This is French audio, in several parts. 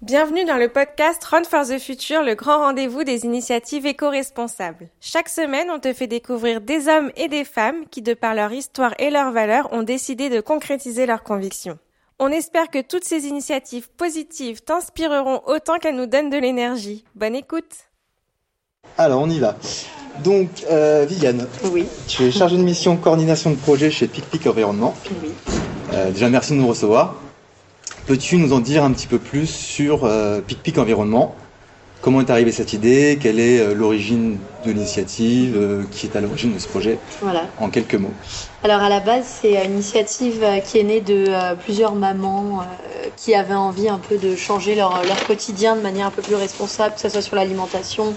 Bienvenue dans le podcast Run for the Future, le grand rendez-vous des initiatives éco-responsables. Chaque semaine, on te fait découvrir des hommes et des femmes qui, de par leur histoire et leurs valeurs, ont décidé de concrétiser leurs convictions. On espère que toutes ces initiatives positives t'inspireront autant qu'elles nous donnent de l'énergie. Bonne écoute Alors, on y va. Donc, euh, Viviane, Oui, tu es chargée de mission coordination de projet chez PicPic Environnement. oui. Euh, déjà, merci de nous recevoir. Peux-tu nous en dire un petit peu plus sur euh, PicPic Environnement? Comment est arrivée cette idée? Quelle est euh, l'origine de l'initiative? Euh, Qui est à l'origine de ce projet? Voilà. En quelques mots. Alors à la base, c'est une initiative euh, qui est née de euh, plusieurs mamans euh, qui avaient envie un peu de changer leur, leur quotidien de manière un peu plus responsable, que ce soit sur l'alimentation,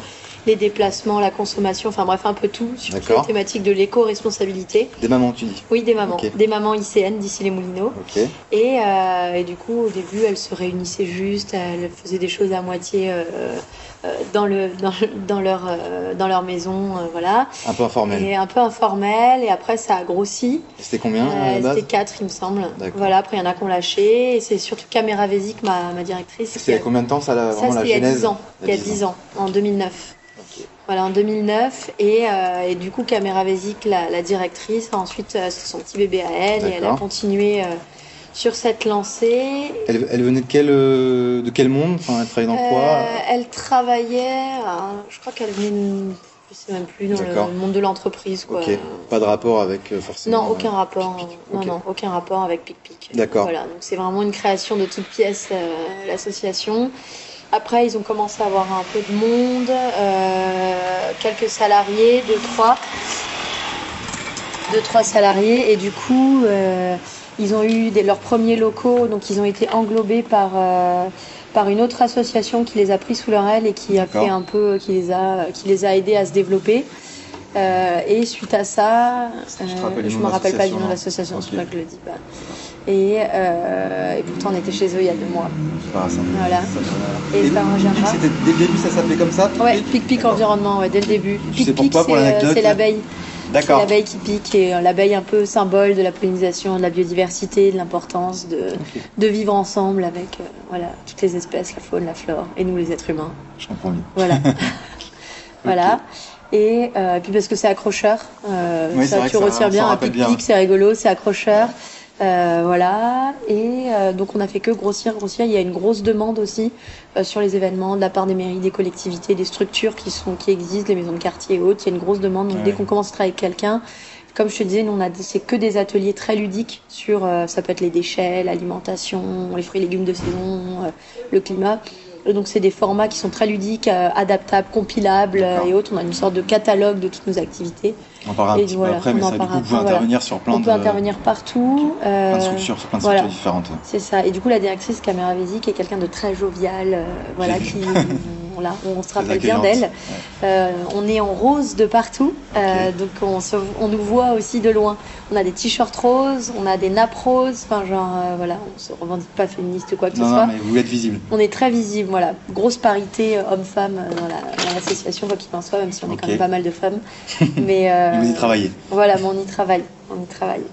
les déplacements, la consommation, enfin bref, un peu tout sur toute la thématique de l'éco-responsabilité. Des mamans, tu dis Oui, des mamans. Des mamans ICN d'ici les Moulineaux. Et, euh, et du coup, au début, elles se réunissaient juste, elles faisaient des choses à moitié euh, euh, dans, le, dans, dans leur, dans leur maison, euh, voilà. Un peu informel. Et un peu informel, et après ça a grossi. C'était combien C'était quatre, il me semble. Voilà, après il y en a qui ont lâché, et c'est surtout Caméra Vésic, ma, ma directrice. C'est il y a- a combien de temps ça, la, Ça, vraiment la c'était il y a genèse 10 ans. Il y a 10 ans, en 2009. Voilà, en 2009. Et, euh, et du coup, Caméra Vésic, la, la directrice, a ensuite euh, son petit bébé à elle, et elle a continué euh, sur cette lancée. Elle, elle venait de quel, de quel monde? Enfin, elle travaillait dans quoi? elle travaillait, je crois qu'elle venait, de- je sais même plus, dans le monde de l'entreprise. quoi. Ok. Pas de rapport avec forcément. Non, aucun rapport. Non, non, aucun rapport avec PicPic. D'accord. Voilà, donc c'est vraiment une création de toutes pièces, euh, l'association. Après, ils ont commencé à avoir un peu de monde, euh, quelques salariés, deux, trois. Deux, trois salariés. Et du coup, euh, ils ont eu des- leurs premiers locaux, donc ils ont été englobés par, euh, par une autre association qui les a pris sous leur aile et qui a fait un peu, qui les a, qui les a aidés à se développer. Et suite à ça, je nom me rappelle pas du nom de l'association, c'est Ok. que je le dis pas. Et, euh, et pourtant, on était chez eux il y a deux mois. Ah, ça- Voilà. ça me- Et ça. C'était dès le début, ça s'appelait comme ça Ouais, Pic-Pic pic pic environnement, ouais, dès le début. Tu sais Pic pic, pourquoi, pour c'est, l'abeille. D'accord. l'abeille qui pique et euh, l'abeille un peu symbole de la pollinisation, de la biodiversité, de l'importance de, de vivre ensemble avec euh, voilà, toutes les espèces, la faune, la flore et nous les êtres humains. Je comprends mieux. Voilà. voilà. Et, euh, et puis parce que c'est accrocheur, euh, Oui, ça tu ça- retires bien un pic-pic, c'est rigolo, c'est accrocheur. Euh, voilà. Et euh, donc on a fait que grossir, grossir. Il y a une grosse demande aussi euh, sur les événements de la part des mairies, des collectivités, des structures qui sont qui existent, les maisons de quartier et autres. Il y a une grosse demande. Donc Ouais. dès qu'on commence à travailler avec quelqu'un, comme je te disais, nous on a c'est que des ateliers très ludiques sur euh, ça peut être les déchets, l'alimentation, les fruits et légumes de saison, euh, le climat. Et donc c'est des formats qui sont très ludiques, euh, adaptables, compilables euh, et autres. On a une sorte de catalogue de toutes nos activités. On parlera un Et petit voilà, peu après, mais ça, du coup, vous voilà. intervenir sur plein on de, peut intervenir partout. plein de euh, structures, sur plein de voilà. structures différentes. c'est ça. Et du coup, la directrice Caméra Vésic est quelqu'un de très jovial, euh, voilà, qui, on se rappelle bien d'elle. Euh, on est en rose de partout, euh, donc on, se, on nous voit aussi de loin. On a des t-shirts roses, on a des nappes roses, enfin genre, euh, voilà, on se revendique pas féministe ou quoi que Non, ce non, soit. mais vous êtes visible. On est très visible, voilà. Grosse parité homme-femme dans la- l'association, quoi qu'il en soit, même si on est quand même pas mal de femmes. Mais vous y travaillez. Voilà, mais on y travaille. On y travaille.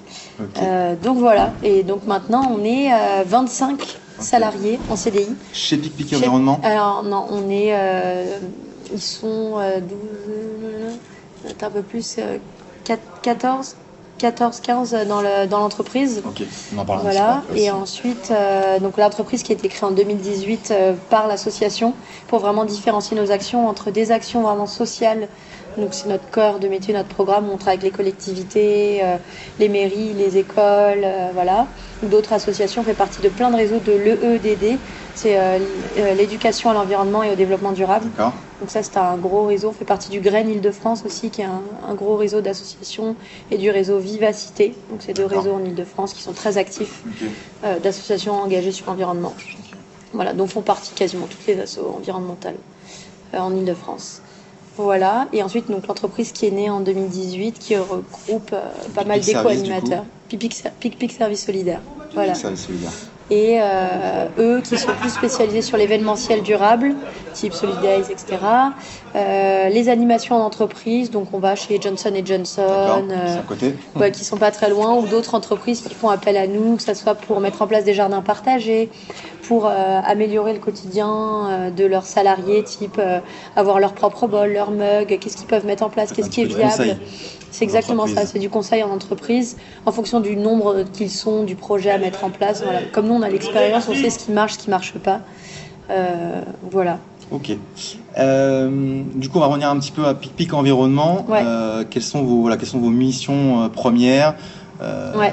Euh, donc voilà. Et donc maintenant, on est euh, 25 salariés en CDI. Chez PicPic Chez- Environnement? Alors non, on est. euh, ils sont euh, 12, peut-être un peu plus, euh, 4 14, 14, 15 dans le- dans l'entreprise. Ok, on en parlera Voilà, un petit peu et ensuite, euh, donc l'entreprise qui a été créée en 2018 euh, par l'association pour vraiment différencier nos actions entre des actions vraiment sociales, donc c'est notre cœur de métier, notre programme, on travaille avec les collectivités, euh, les mairies, les écoles, euh, D'autres associations, on fait partie de plein de réseaux de l'EEDD, c'est euh, euh, l'éducation à l'environnement et au développement durable. Donc ça, c'est un gros réseau. On fait partie du Grain Île-de-France aussi, qui est un, un gros réseau d'associations, et du réseau Vivacité. Donc c'est deux réseaux en Île-de-France qui sont très actifs euh, d'associations engagées sur l'environnement. Voilà, dont font partie quasiment toutes les assos environnementales euh, en Île-de-France. Voilà, et ensuite donc l'entreprise qui est née en 2018, qui regroupe euh, pas mal Pic d'éco-animateurs. Pic Pic Pic Service Solidaire. Voilà. Service solidaire. Et euh, eux qui sont plus spécialisés sur l'événementiel durable, type Solidays, etc. Euh, les animations en entreprise, donc on va chez Johnson Johnson, euh, côté. Ouais, qui sont pas très loin, ou d'autres entreprises qui font appel à nous, que ce soit pour mettre en place des jardins partagés, pour améliorer le quotidien de leurs salariés, type avoir leur propre bol, leur mug, qu'est-ce qu'ils peuvent mettre en place, qu'est-ce qui est viable. C'est exactement ça, c'est du conseil en entreprise en fonction du nombre qu'ils sont, du projet à mettre en place. Voilà. Comme nous, on a l'expérience, on sait ce qui marche, ce qui marche pas. Euh, voilà. Ok. Euh, du coup, on va revenir un petit peu à PicPic Environnement. Ouais. Euh, quelles, sont vos, voilà, quelles sont vos missions premières? Ouais.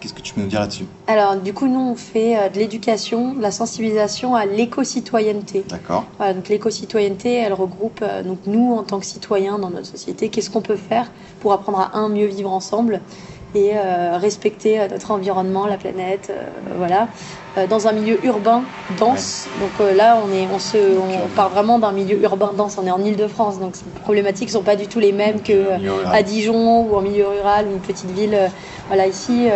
Qu'est-ce que tu peux nous dire là-dessus? Alors, du coup, nous, on fait euh, de l'éducation, de la sensibilisation à l'éco-citoyenneté. D'accord. Voilà, donc l'éco-citoyenneté, elle regroupe euh, donc nous en tant que citoyens dans notre société, qu'est-ce qu'on peut faire pour apprendre à un mieux vivre ensemble? Et euh, respecter euh, notre environnement, la planète, euh, voilà, dans un milieu urbain dense. Donc là, on est, on se, on part vraiment d'un milieu urbain dense. On est en Île-de-France, donc les problématiques sont pas du tout les mêmes que à Dijon ou en milieu rural ou une petite ville. Voilà, ici,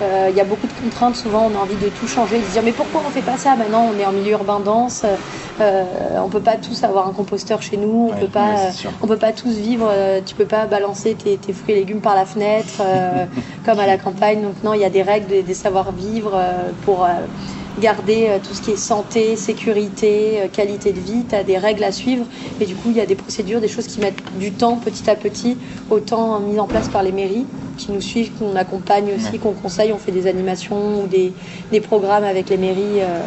il y a beaucoup de contraintes. Souvent, on a envie de tout changer, de se dire mais pourquoi on fait pas ça Maintenant, on est en milieu urbain dense. Euh, on peut pas tous avoir un composteur chez nous. On Ouais, peut pas. euh, on peut pas tous vivre. euh, tu peux pas balancer tes, tes fruits et légumes par la fenêtre euh, comme à la campagne. Donc non, il y a des règles, des, des savoir-vivre euh, pour. Garder euh, tout ce qui est santé, sécurité, euh, qualité de vie, tu as des règles à suivre. Et du coup il y a des procédures, des choses qui mettent du temps petit à petit, autant mises en place par les mairies qui nous suivent, qu'on accompagne aussi, qu'on conseille, on fait des animations ou des, des programmes avec les mairies, euh,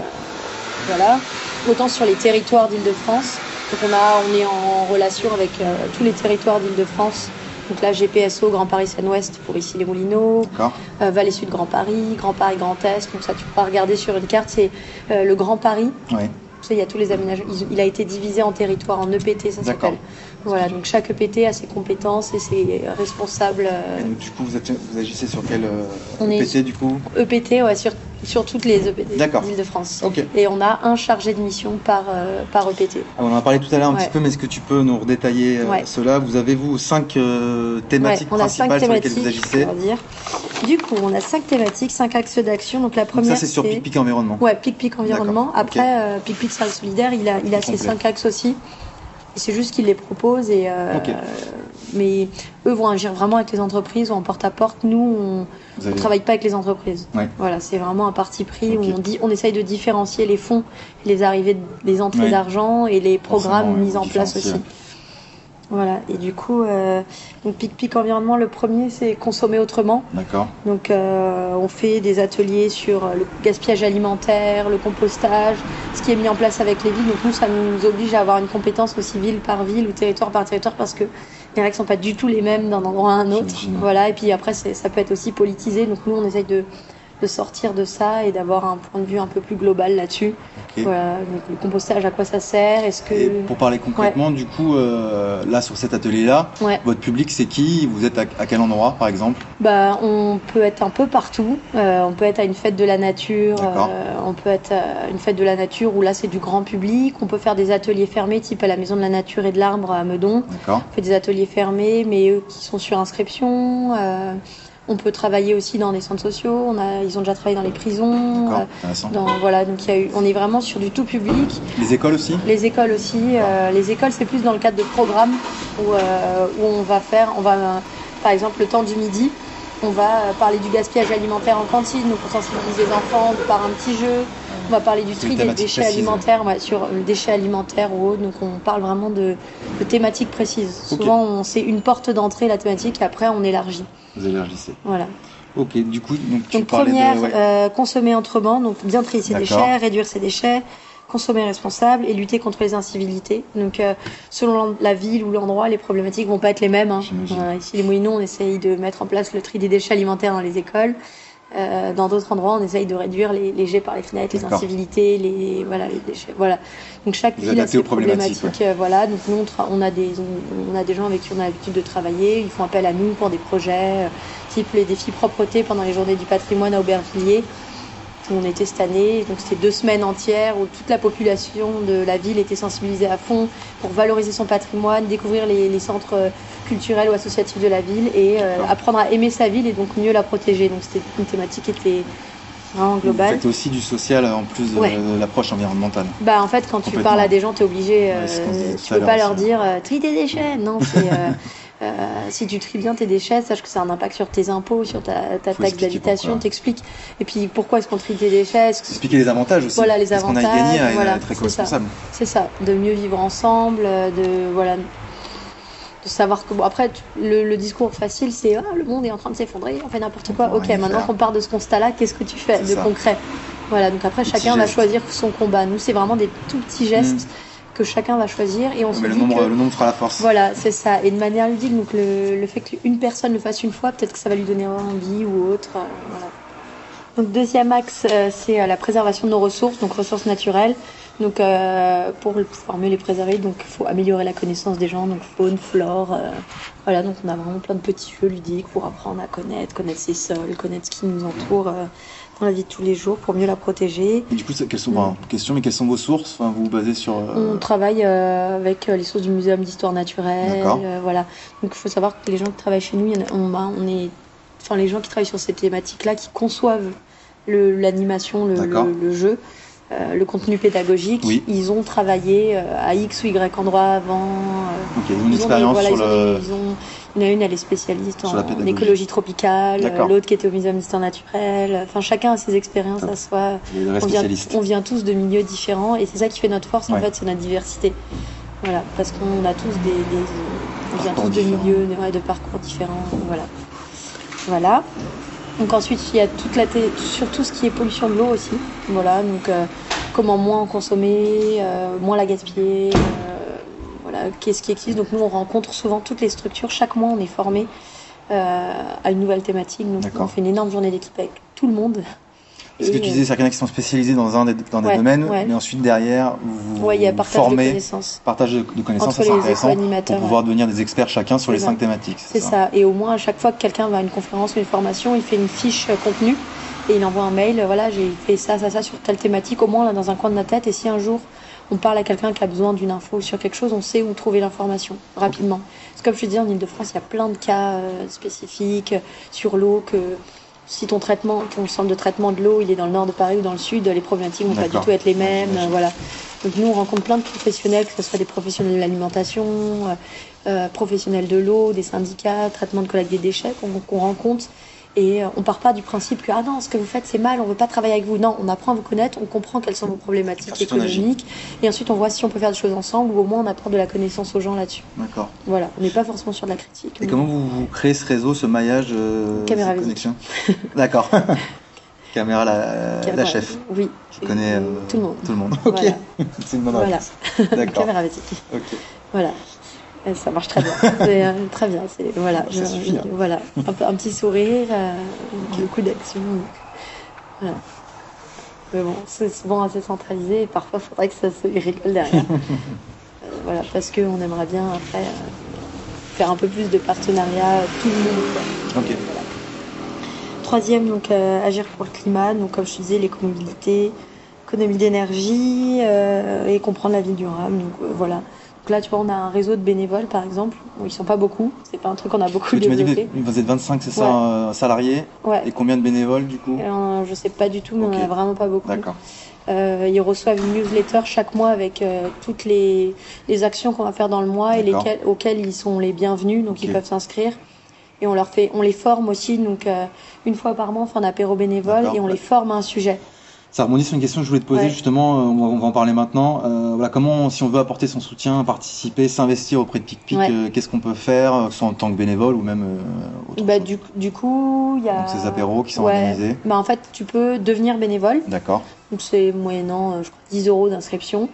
voilà. Autant sur les territoires d'Île-de-France, donc on, a, on est en relation avec euh, tous les territoires d'Île-de-France, donc là GPSO, Grand Paris Seine-Ouest pour ici les Moulineaux, euh, Vallée Sud Grand Paris, Grand Paris Grand Est, donc ça tu pourras regarder sur une carte, c'est euh, le Grand Paris. Sais, il y a tous les aménagements. Il, il a été divisé en territoires, en EPT, ça s'appelle. Voilà, donc chaque EPT a ses compétences et ses responsables. euh, Et donc, du coup, vous, êtes- vous agissez sur quel euh, On est- PT du coup? EPT, ouais, sur, sur toutes les EPT d'Île-de-France. Ok. Et on a un chargé de mission par, euh, par EPT. Ah, on en a parlé tout à l'heure un Ouais. petit peu, mais est-ce que tu peux nous redétailler euh, Ouais. cela? Vous avez, vous, cinq euh, thématiques a cinq principales sur lesquelles thématiques, vous agissez? on va dire. Du coup, on a cinq thématiques, cinq axes d'action. Donc la Donc première, ça, c'est sur PicPic Environnement. Ouais, Pic-Pic environnement. D'accord, Après, euh, Pic-Pic Service Solidaire, il a, il a ses Complet. cinq axes aussi. C'est juste qu'il les propose. Et, euh. Mais eux vont agir vraiment avec les entreprises ou en porte-à-porte. Nous, on Vous ne avez... travaille pas avec les entreprises. Ouais. Voilà, c'est vraiment un parti pris où on, dit, on essaye de différencier les fonds, les arrivées, les entrées Ouais. d'argent et les programmes mis en place aussi. Voilà, et du coup, euh, donc Pic-Pic Environnement, le premier, c'est consommer autrement. D'accord. Donc, euh, on fait des ateliers sur euh, le gaspillage alimentaire, le compostage, ce qui est mis en place avec les villes. Donc, nous, ça nous oblige à avoir une compétence aussi ville par ville ou territoire par territoire parce que les règles sont pas du tout les mêmes d'un endroit à un autre. Voilà, et puis après, ça peut être aussi politisé. Donc, nous, on essaye de, de sortir de ça et d'avoir un point de vue un peu plus global là-dessus. Voilà, donc le compostage, à quoi ça sert Est-ce que. Et pour parler concrètement, du coup, euh, là, sur cet atelier-là, Ouais. votre public, c'est qui? Vous êtes à, à quel endroit, par exemple? Bah, on peut être un peu partout. Euh, on peut être à une fête de la nature. Euh, on peut être à une fête de la nature où là c'est du grand public. On peut faire des ateliers fermés, type à la Maison de la Nature et de l'Arbre à Meudon. On fait des ateliers fermés, mais eux qui sont sur inscription. On peut travailler aussi dans des centres sociaux. On a, ils ont déjà travaillé dans les prisons. Euh, dans, voilà, donc il y a eu, on est vraiment sur du tout public. Les écoles aussi? Les écoles aussi. euh, les écoles, c'est plus dans le cadre de programmes où, euh, où on va faire, on va, par exemple, le temps du midi, on va parler du gaspillage alimentaire en cantine, donc on sensibilise les enfants par un petit jeu. On va parler du tri des déchets précise. alimentaires, ouais, sur le déchet alimentaire ou autre. Donc on parle vraiment de, de thématiques précises. Souvent, on c'est une porte d'entrée la thématique, et après on élargit. Vous élargissez. Voilà. Ok, du coup, donc tu Donc première, de... ouais. euh, consommer autrement, donc bien trier ses déchets, réduire ses déchets, consommer responsable et lutter contre les incivilités. Donc euh, selon la ville ou l'endroit, les problématiques vont pas être les mêmes. hein. Voilà, ici les Moulineaux, on essaye de mettre en place le tri des déchets alimentaires dans les écoles. Euh, dans d'autres endroits, on essaye de réduire les, les jets par les fenêtres, les incivilités, les voilà les déchets. Voilà. Donc chaque Vous ville a ses problématiques, euh, voilà. Donc nous, on, a des on, on a des gens avec qui on a l'habitude de travailler. Ils font appel à nous pour des projets, euh, type les défis propreté pendant les journées du patrimoine à Aubervilliers. Où On était cette année, donc c'était deux semaines entières où toute la population de la ville était sensibilisée à fond pour valoriser son patrimoine, découvrir les, les centres euh, culturels ou associatifs de la ville et euh, apprendre à aimer sa ville et donc mieux la protéger. Donc c'était une thématique qui était vraiment Vous global. faites aussi du social en plus de, Ouais. l'approche environnementale. Bah en fait quand tu parles à des gens t'es obligé, euh, Ouais, tu peux pas leur dire euh, trie tes déchets. Non, c'est euh, si tu tries bien tes déchets, sache que ça a un impact sur tes impôts, sur ta, taxe d'habitation, t'expliques. Et puis pourquoi est-ce qu'on trie tes déchets? Que Expliquer les avantages aussi. Voilà, les Qu'est-ce qu'on a avantages, gagné à voilà, être c'est éco-responsable. C'est ça, de mieux vivre ensemble, de voilà, de savoir que bon après le, le discours facile c'est ah le monde est en train de s'effondrer, on fait n'importe quoi. Ok, maintenant qu'on part de ce constat-là, qu'est-ce que tu fais de ça. concret? Voilà, donc après chacun va choisir son combat. Nous c'est vraiment des tout petits gestes que chacun va choisir et on se Mais le dit nombre, que le nombre fera la force. voilà, c'est ça. Et de manière ludique, donc le, le fait qu'une personne le fasse une fois, peut-être que ça va lui donner envie ou autre. euh, voilà. Donc deuxième axe, euh, c'est euh, la préservation de nos ressources, donc ressources naturelles. Donc euh, pour pouvoir mieux les préserver, donc il faut améliorer la connaissance des gens, donc faune, flore. voilà, donc on a vraiment plein de petits jeux ludiques pour apprendre à connaître, connaître ses sols, connaître ce qui nous entoure dans la vie de tous les jours pour mieux la protéger. Et du coup, quelles sont, Mm. enfin, question, mais quelles sont vos sources? Enfin, vous vous basez sur. euh, On travaille euh, avec euh, les sources du Muséum d'histoire naturelle. D'accord. euh, voilà. Donc il faut savoir que les gens qui travaillent chez nous, on, bah, on est, enfin les gens qui travaillent sur ces thématiques-là, qui conçoivent l'animation, le, le- le jeu, euh, le contenu pédagogique, Oui. ils ont travaillé euh, à X ou Y endroit avant. euh, Ok, ils ont une ont des- expérience voilà, sur ils ont le. des- ils ont- il y en a une, elle est spécialiste en, écologie tropicale, l'autre qui était au Muséum d'histoire naturelle. Enfin, chacun a ses expériences à soi Les vrais on vient, on vient tous de milieux différents et c'est ça qui fait notre force en fait, c'est notre diversité. Voilà, parce qu'on a tous des, des- on vient tous de milieux, de, ouais, de parcours différents. Voilà. Voilà. Donc ensuite il y a toute la sur tout ce qui est pollution de l'eau aussi. Voilà, donc euh, comment moins en consommer, euh, moins la gaspiller. euh, voilà, qu'est-ce qui existe. Donc nous on rencontre souvent toutes les structures. Chaque mois on est formé euh, à une nouvelle thématique. Donc on fait une énorme journée d'équipe avec tout le monde. Ce que tu disais, c'est qu'il y en a qui sont spécialisés dans un des, dans des Ouais, domaines, ouais. mais ensuite derrière, vous Ouais, y a partage de formez, connaissances. partage de, de connaissances, c'est intéressant, pour pouvoir devenir des experts chacun sur les cinq thématiques. C'est ça. Et au moins, à chaque fois que quelqu'un va à une conférence ou une formation, il fait une fiche contenu et il envoie un mail. Voilà, j'ai fait ça, ça, ça sur telle thématique. Au moins, là, dans un coin de notre tête. Et si un jour on parle à quelqu'un qui a besoin d'une info sur quelque chose, on sait où trouver l'information rapidement. Parce que comme je te dis, en Ile-de-France, il y a plein de cas euh, spécifiques euh, sur l'eau que si ton traitement, ton centre de traitement de l'eau, il est dans le nord de Paris ou dans le sud, les problématiques vont pas du tout être les mêmes. euh, voilà. Donc nous, on rencontre plein de professionnels, que ce soit des professionnels de l'alimentation, euh, professionnels de l'eau, des syndicats, traitement de collecte des déchets qu'on qu'on rencontre. Et euh, on part pas du principe que ah non, ce que vous faites c'est mal, on veut pas travailler avec vous. Non, on apprend à vous connaître, on comprend quelles sont vos problématiques économiques, et ensuite on voit si on peut faire des choses ensemble ou au moins on apprend de la connaissance aux gens là-dessus. D'accord. Voilà, on n'est pas forcément sur de la critique. Et comment vous, vous créez ce réseau, ce maillage, euh, Caméra connexion D'accord. Caméra la, la chef. Oui. Je connais euh, tout le monde. Tout le monde. Ok. Voilà. C'est une bonne Voilà. Caméra. Ok. Voilà. Et ça marche très bien. C'est, euh, très bien. C'est, voilà. Suffit, hein. Voilà. Un, petit sourire, euh, beaucoup d'action. Voilà. Mais bon, c'est souvent assez centralisé et parfois il faudrait que ça se rigole derrière. Euh, voilà, parce qu'on aimerait bien après euh, faire un peu plus de partenariat tout le monde. Troisième, donc agir pour le climat. Donc comme je disais, l'écomobilité, économie d'énergie et comprendre la vie durable. Donc voilà. Donc là, tu vois, on a un réseau de bénévoles, par exemple. Bon, ils sont pas beaucoup. C'est pas un truc qu'on a beaucoup Tu m'as dit que développé. vous êtes 25, c'est ça, Ouais. euh, salariés Ouais. Et combien de bénévoles du coup? Euh, je sais pas du tout, mais on a vraiment pas beaucoup. D'accord. Euh, ils reçoivent une newsletter chaque mois avec euh, toutes les, les actions qu'on va faire dans le mois et lesquelles, auxquelles ils sont les bienvenus, donc ils peuvent s'inscrire. Et on leur fait, on les forme aussi, donc euh, une fois par mois, on fait un apéro bénévole et on les forme à un sujet. Ça rebondit sur une question que je voulais te poser Ouais. justement, euh, on va, on va en parler maintenant. Euh, voilà, comment, si on veut apporter son soutien, participer, s'investir auprès de PicPic, Ouais. euh, qu'est-ce qu'on peut faire, soit en tant que bénévole ou même euh, autre Bah, chose du, du coup, il y a. Donc ces apéros qui sont Ouais. organisés. Bah, en fait, tu peux devenir bénévole. D'accord. Donc c'est moyennant, je crois, 10 euros d'inscription.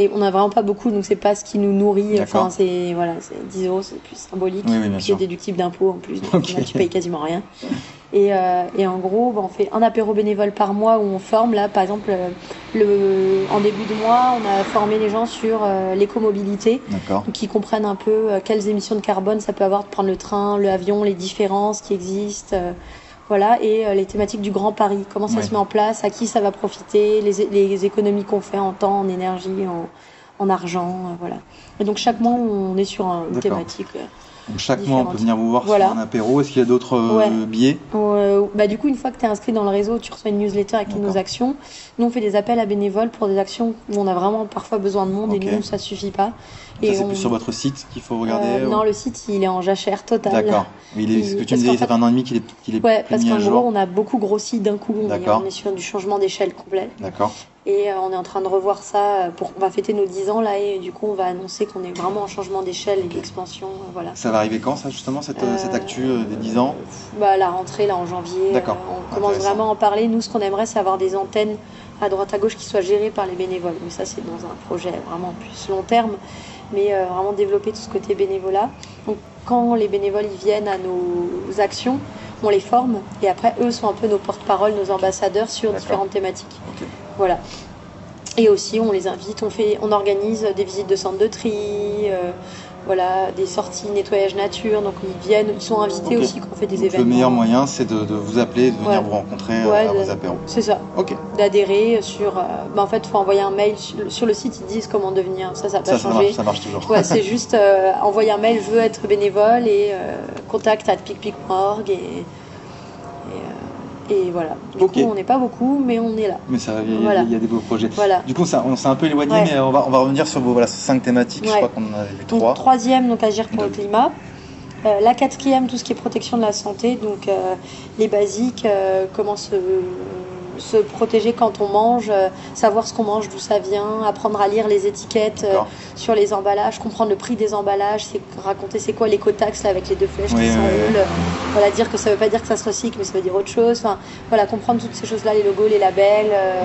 Et on n'a vraiment pas beaucoup, donc c'est pas ce qui nous nourrit. Enfin, c'est voilà, c'est 10 euros, c'est plus symbolique. Oui, oui, bien sûr. déductible d'impôts en plus, donc Ok. là, tu payes quasiment rien. Et, euh, et en gros, bah, on fait un apéro bénévole par mois où on forme. Là, par exemple, euh, le, en début de mois, on a formé les gens sur euh, l'écomobilité, qui comprennent un peu quelles émissions de carbone ça peut avoir de prendre le train, l'avion, les différences qui existent. euh, voilà, et les thématiques du Grand Paris, comment ça Ouais. se met en place, à qui ça va profiter, les, les économies qu'on fait en temps, en énergie, en, en argent, voilà. Et donc chaque mois, on est sur un- une thématique. Donc chaque mois, on peut venir vous voir Voilà. sur un apéro. Est-ce qu'il y a d'autres euh, Ouais. billets? Euh, bah, du coup, une fois que tu es inscrit dans le réseau, tu reçois une newsletter avec nos actions. Nous, on fait des appels à bénévoles pour des actions où on a vraiment parfois besoin de monde Ok. et nous, ça suffit pas. Ça, c'est on- plus sur votre site qu'il faut regarder Euh, ou- Non, le site, il est en jachère totale. D'accord. Mais il est, ce que tu me disais, ça fait un an et demi qu'il est, qu'il est Ouais, parce qu'en jour. gros, on a beaucoup grossi d'un coup. On est, D'accord. on est sur du changement d'échelle complet. D'accord. Et euh, on est en train de revoir ça. Pour, on va fêter nos 10 ans là et du coup, on va annoncer qu'on est vraiment en changement d'échelle et d'expansion. euh, Voilà. Ça va arriver quand, ça, justement, cette, Euh, cette actu euh, des 10 ans? Bah, la rentrée là en janvier, D'accord. euh, on commence vraiment à en parler. Nous, ce qu'on aimerait, c'est avoir des antennes à droite à gauche qui soient gérées par les bénévoles. Mais ça, c'est dans un projet vraiment plus long terme, mais euh, vraiment développer tout ce côté bénévolat. Donc, quand les bénévoles ils viennent à nos actions, on les forme et après, eux sont un peu nos porte-parole, nos ambassadeurs sur différentes thématiques. Voilà. Et aussi, on les invite, on, fait, on organise des visites de centres de tri, euh, voilà, des sorties nettoyage nature. Donc ils viennent, ils sont invités aussi quand on fait des Donc, événements. Le meilleur moyen, c'est de, de vous appeler, de venir vous rencontrer euh, Ouais, à vos apéros. C'est ça, Ok. d'adhérer sur. euh, bah, en fait, il faut envoyer un mail sur, sur le site. Ils disent comment devenir. Ça, ça n'a pas Ça, ça changé. marche, ça marche toujours. Ouais, c'est juste euh, envoyer un mail, je veux être bénévole et euh, contact at picpic.org et, et, voilà. Du coup, on n'est pas beaucoup, mais on est là. Mais ça, il y, a- Voilà. il y a des beaux projets. Voilà. Du coup, ça, on s'est un peu éloigné, Ouais. mais on va, on va revenir sur vos voilà, cinq thématiques. Je crois qu'on en avait vu Donc trois. troisième, donc agir pour le climat. Euh, la quatrième, tout ce qui est protection de la santé, donc euh, les basiques, euh, comment se, se protéger quand on mange, euh, savoir ce qu'on mange, d'où ça vient, apprendre à lire les étiquettes euh, sur les emballages, comprendre le prix des emballages, raconter c'est quoi l'écotaxe avec les deux flèches Oui, qui s'enroulent, oui. voilà dire que ça veut pas dire que ça se recycle, mais ça veut dire autre chose. Enfin, voilà comprendre toutes ces choses-là, les logos, les labels. euh,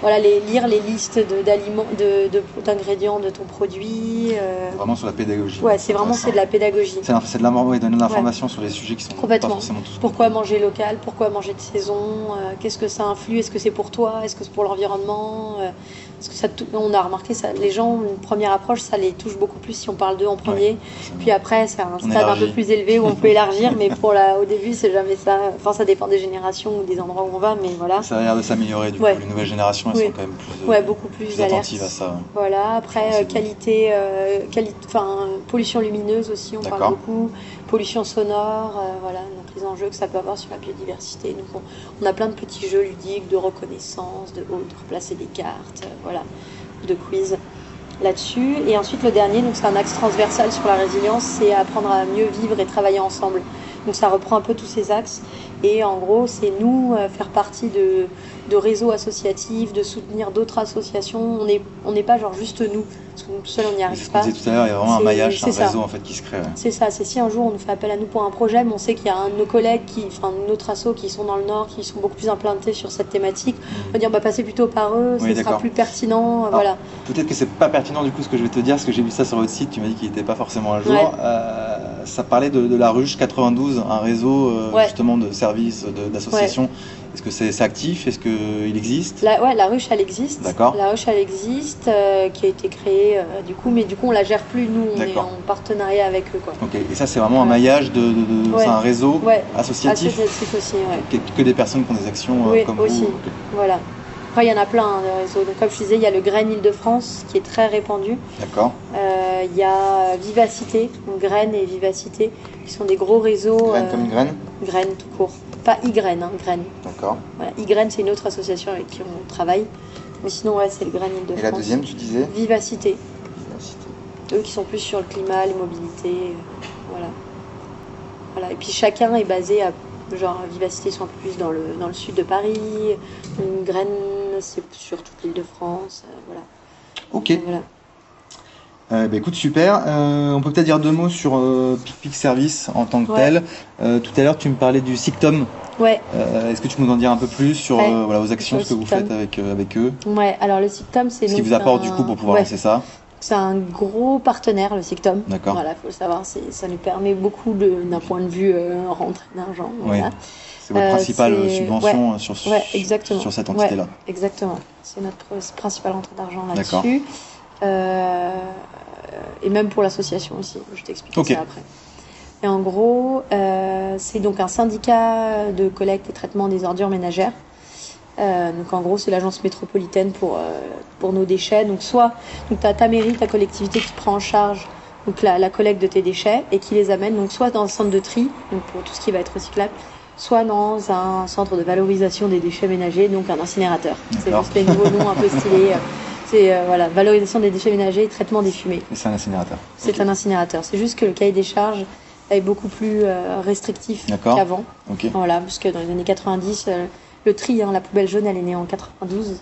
voilà, les, lire les listes d'aliments, de, de- d'ingrédients de ton produit. Vraiment sur la pédagogie. Ouais, c'est vraiment c'est de la pédagogie. C'est de la- ouais, donner de l'information sur les sujets qui sont Complètement. pas forcément tous. Pourquoi manger local Pourquoi manger de saison Qu'est-ce que ça influe Est-ce que c'est pour toi Est-ce que c'est pour l'environnement Euh, Est-ce que ça On a remarqué ça. Les gens, une première approche, ça les touche beaucoup plus si on parle d'eux en premier. Puis après, c'est un On stade élargit. un peu plus élevé où on peut élargir, mais pour la, au début, c'est jamais ça. Enfin, ça dépend des générations ou des endroits où on va, mais voilà. Ça a l'air de s'améliorer du Ouais. coup. Les nouvelles générations, elles Oui. sont quand même plus, euh, Ouais, beaucoup plus, attentives à ça. Voilà, après euh, qualité, euh, quali- pollution lumineuse aussi, on parle beaucoup, pollution sonore, euh, voilà, donc les enjeux que ça peut avoir sur la biodiversité. Donc on, a plein de petits jeux ludiques, de reconnaissance, de, de replacer des cartes, euh, voilà, de quiz là-dessus. Et ensuite le dernier, donc c'est un axe transversal sur la résilience, c'est apprendre à mieux vivre et travailler ensemble. Donc ça reprend un peu tous ces axes. Et en gros, c'est nous euh, faire partie de, de réseaux associatifs, de soutenir d'autres associations. On n'est on n'est pas genre juste nous, parce que nous tout seuls on n'y arrive pas. tout à l'heure, il y a vraiment un maillage, un ça. réseau en fait qui se crée. ouais. C'est ça, c'est si un jour on nous fait appel à nous pour un projet, mais on sait qu'il y a un de nos collègues, qui, enfin notre asso qui sont dans le Nord, qui sont beaucoup plus implantés sur cette thématique, on va dire bah passez plutôt par eux, Oui, ce sera plus pertinent, voilà. Peut-être que c'est pas pertinent du coup ce que je vais te dire, parce que j'ai vu ça sur votre site, tu m'as dit qu'il n'était pas forcément à jour. Ouais. Euh, ça parlait de, de la ruche 92, un réseau euh, Ouais. justement de services, d'associations. Est-ce que c'est actif? Est-ce qu'il existe? La, ouais, la ruche elle existe. D'accord. La ruche elle existe, euh, qui a été créée euh, du coup, mais du coup on la gère plus nous, on est en partenariat avec eux quoi. Ok, et ça c'est vraiment un maillage de, de- de- Ouais. c'est un réseau Ouais, associatif, associatif aussi, ouais. que, que des personnes qui ont des actions euh, Oui, comme aussi. vous. Voilà. Après il y en a plein hein, de réseaux. Donc comme je disais, il y a le Grain Île-de-France qui est très répandu. D'accord. Il y a Vivacité, donc Graines et Vivacité, qui sont des gros réseaux. Graine comme une graine? Graines tout court. Pas Y-Graines, hein, Graines. D'accord. Voilà. Y-Graines, c'est une autre association avec qui on travaille. Mais sinon, ouais, c'est le Grain Île-de-France. Et la deuxième, tu disais Vivacité. Vivacité. Eux qui sont plus sur le climat, les mobilités. euh, Voilà. Voilà. Et puis chacun est basé à. Genre, Vivacité sont un peu plus dans le, dans le sud de Paris. Une graine, c'est sur toute l'île de France. euh, voilà. Ok. Donc, voilà. Euh, bah, écoute, super. Euh, on peut peut-être dire deux mots sur euh, Pic Pic Service en tant que Ouais. tel. Euh, tout à l'heure, tu me parlais du SICTOM. Ouais, Euh, Est-ce que tu peux nous en dire un peu plus sur Ouais. euh, voilà, vos actions, ce que vous faites avec, euh, avec eux? Ouais. Alors, le SICTOM, c'est. Ce qui vous apporte un- du coup pour pouvoir ouais. lancer ça? C'est un gros partenaire, le SICTOM. D'accord. Voilà, faut le savoir, ça nous permet beaucoup d'un point de vue euh, rentrée d'argent. Voilà. C'est votre principale subvention euh, sur, ouais, sur- exactement. sur cette entité-là. Exactement. C'est notre pr- principale rentrée d'argent D'accord. là-dessus. Euh, et même pour l'association aussi, je t'explique Ok. ça après. Et en gros, euh, c'est donc un syndicat de collecte et traitement des ordures ménagères. Euh, donc en gros, c'est l'agence métropolitaine pour, euh, pour nos déchets. Donc soit tu as ta mairie, ta collectivité qui prend en charge donc la, la collecte de tes déchets, et qui les amènent donc soit dans un centre de tri, donc pour tout ce qui va être recyclable, soit dans un centre de valorisation des déchets ménagers, donc un incinérateur. C'est juste les nouveaux noms un peu stylés. C'est euh, voilà, valorisation des déchets ménagers et traitement des fumées. C'est un incinérateur. C'est un incinérateur. C'est juste que le cahier des charges est beaucoup plus euh, restrictif qu'avant. Ok. Voilà, parce que dans les années 90, euh, le tri, hein, la poubelle jaune, elle est née en 92.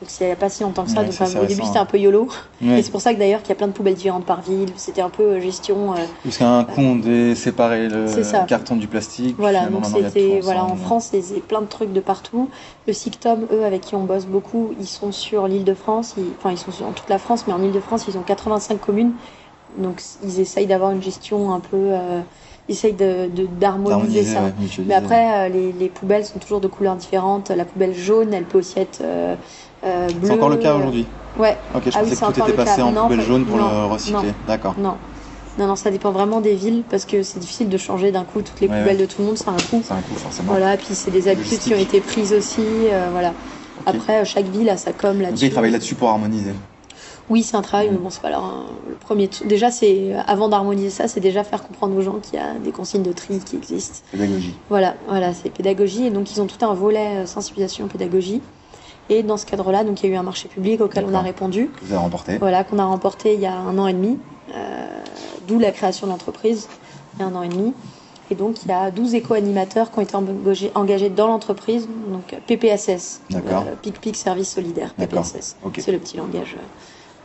Donc il n'y a pas si longtemps que ça. Ouais, donc euh, au début c'était un peu YOLO. Ouais. Et c'est pour ça que d'ailleurs qu'il y a plein de poubelles différentes par ville. C'était un peu euh, gestion. euh, Parce qu'à un coup, on devait séparer le carton du plastique. Voilà, donc c'était voilà en. France, c'est plein de trucs de partout. Le Sictom, eux, avec qui on bosse beaucoup, ils sont sur l'Île-de-France. Ils- Enfin, ils sont sur- en toute la France, mais en Île-de-France, ils ont 85 communes. Donc ils essayent d'avoir une gestion un peu, euh, ils essayent de de- d'harmoniser ça. ouais. Mais après, euh, les, les poubelles sont toujours de couleurs différentes. La poubelle jaune, elle peut aussi être euh, euh. C'est encore le cas euh, aujourd'hui Ouais, Ok, je Ah oui, pensais c'est que tout était passé en poubelle jaune pour non, le recycler. non. D'accord. non. Non, non, ça dépend vraiment des villes parce que c'est difficile de changer d'un coup toutes les Ouais, poubelles ouais. de tout le monde, c'est un coût. C'est un coup, forcément. Voilà, puis c'est des habitudes qui ont été prises aussi. euh, voilà. Après, euh, chaque ville a sa com là-dessus. ils travaillent là-dessus pour harmoniser. Oui, c'est un travail, mais bon, c'est pas leur, hein, le premier. Déjà, c'est avant d'harmoniser ça, c'est déjà faire comprendre aux gens qu'il y a des consignes de tri qui existent. Pédagogie. Voilà, voilà, c'est pédagogie. Et donc, ils ont tout un volet euh, sensibilisation pédagogie. Et dans ce cadre-là, donc il y a eu un marché public auquel on a répondu. Vous avez remporté. Voilà, qu'on a remporté il y a un an et demi, euh, d'où la création de l'entreprise, il y a un an et demi. Et donc, il y a 12 éco-animateurs qui ont été engagés, engagés dans l'entreprise, donc PPSS, D'accord. euh, Pic Pic Service Solidaire. PPSS. C'est le petit langage. euh,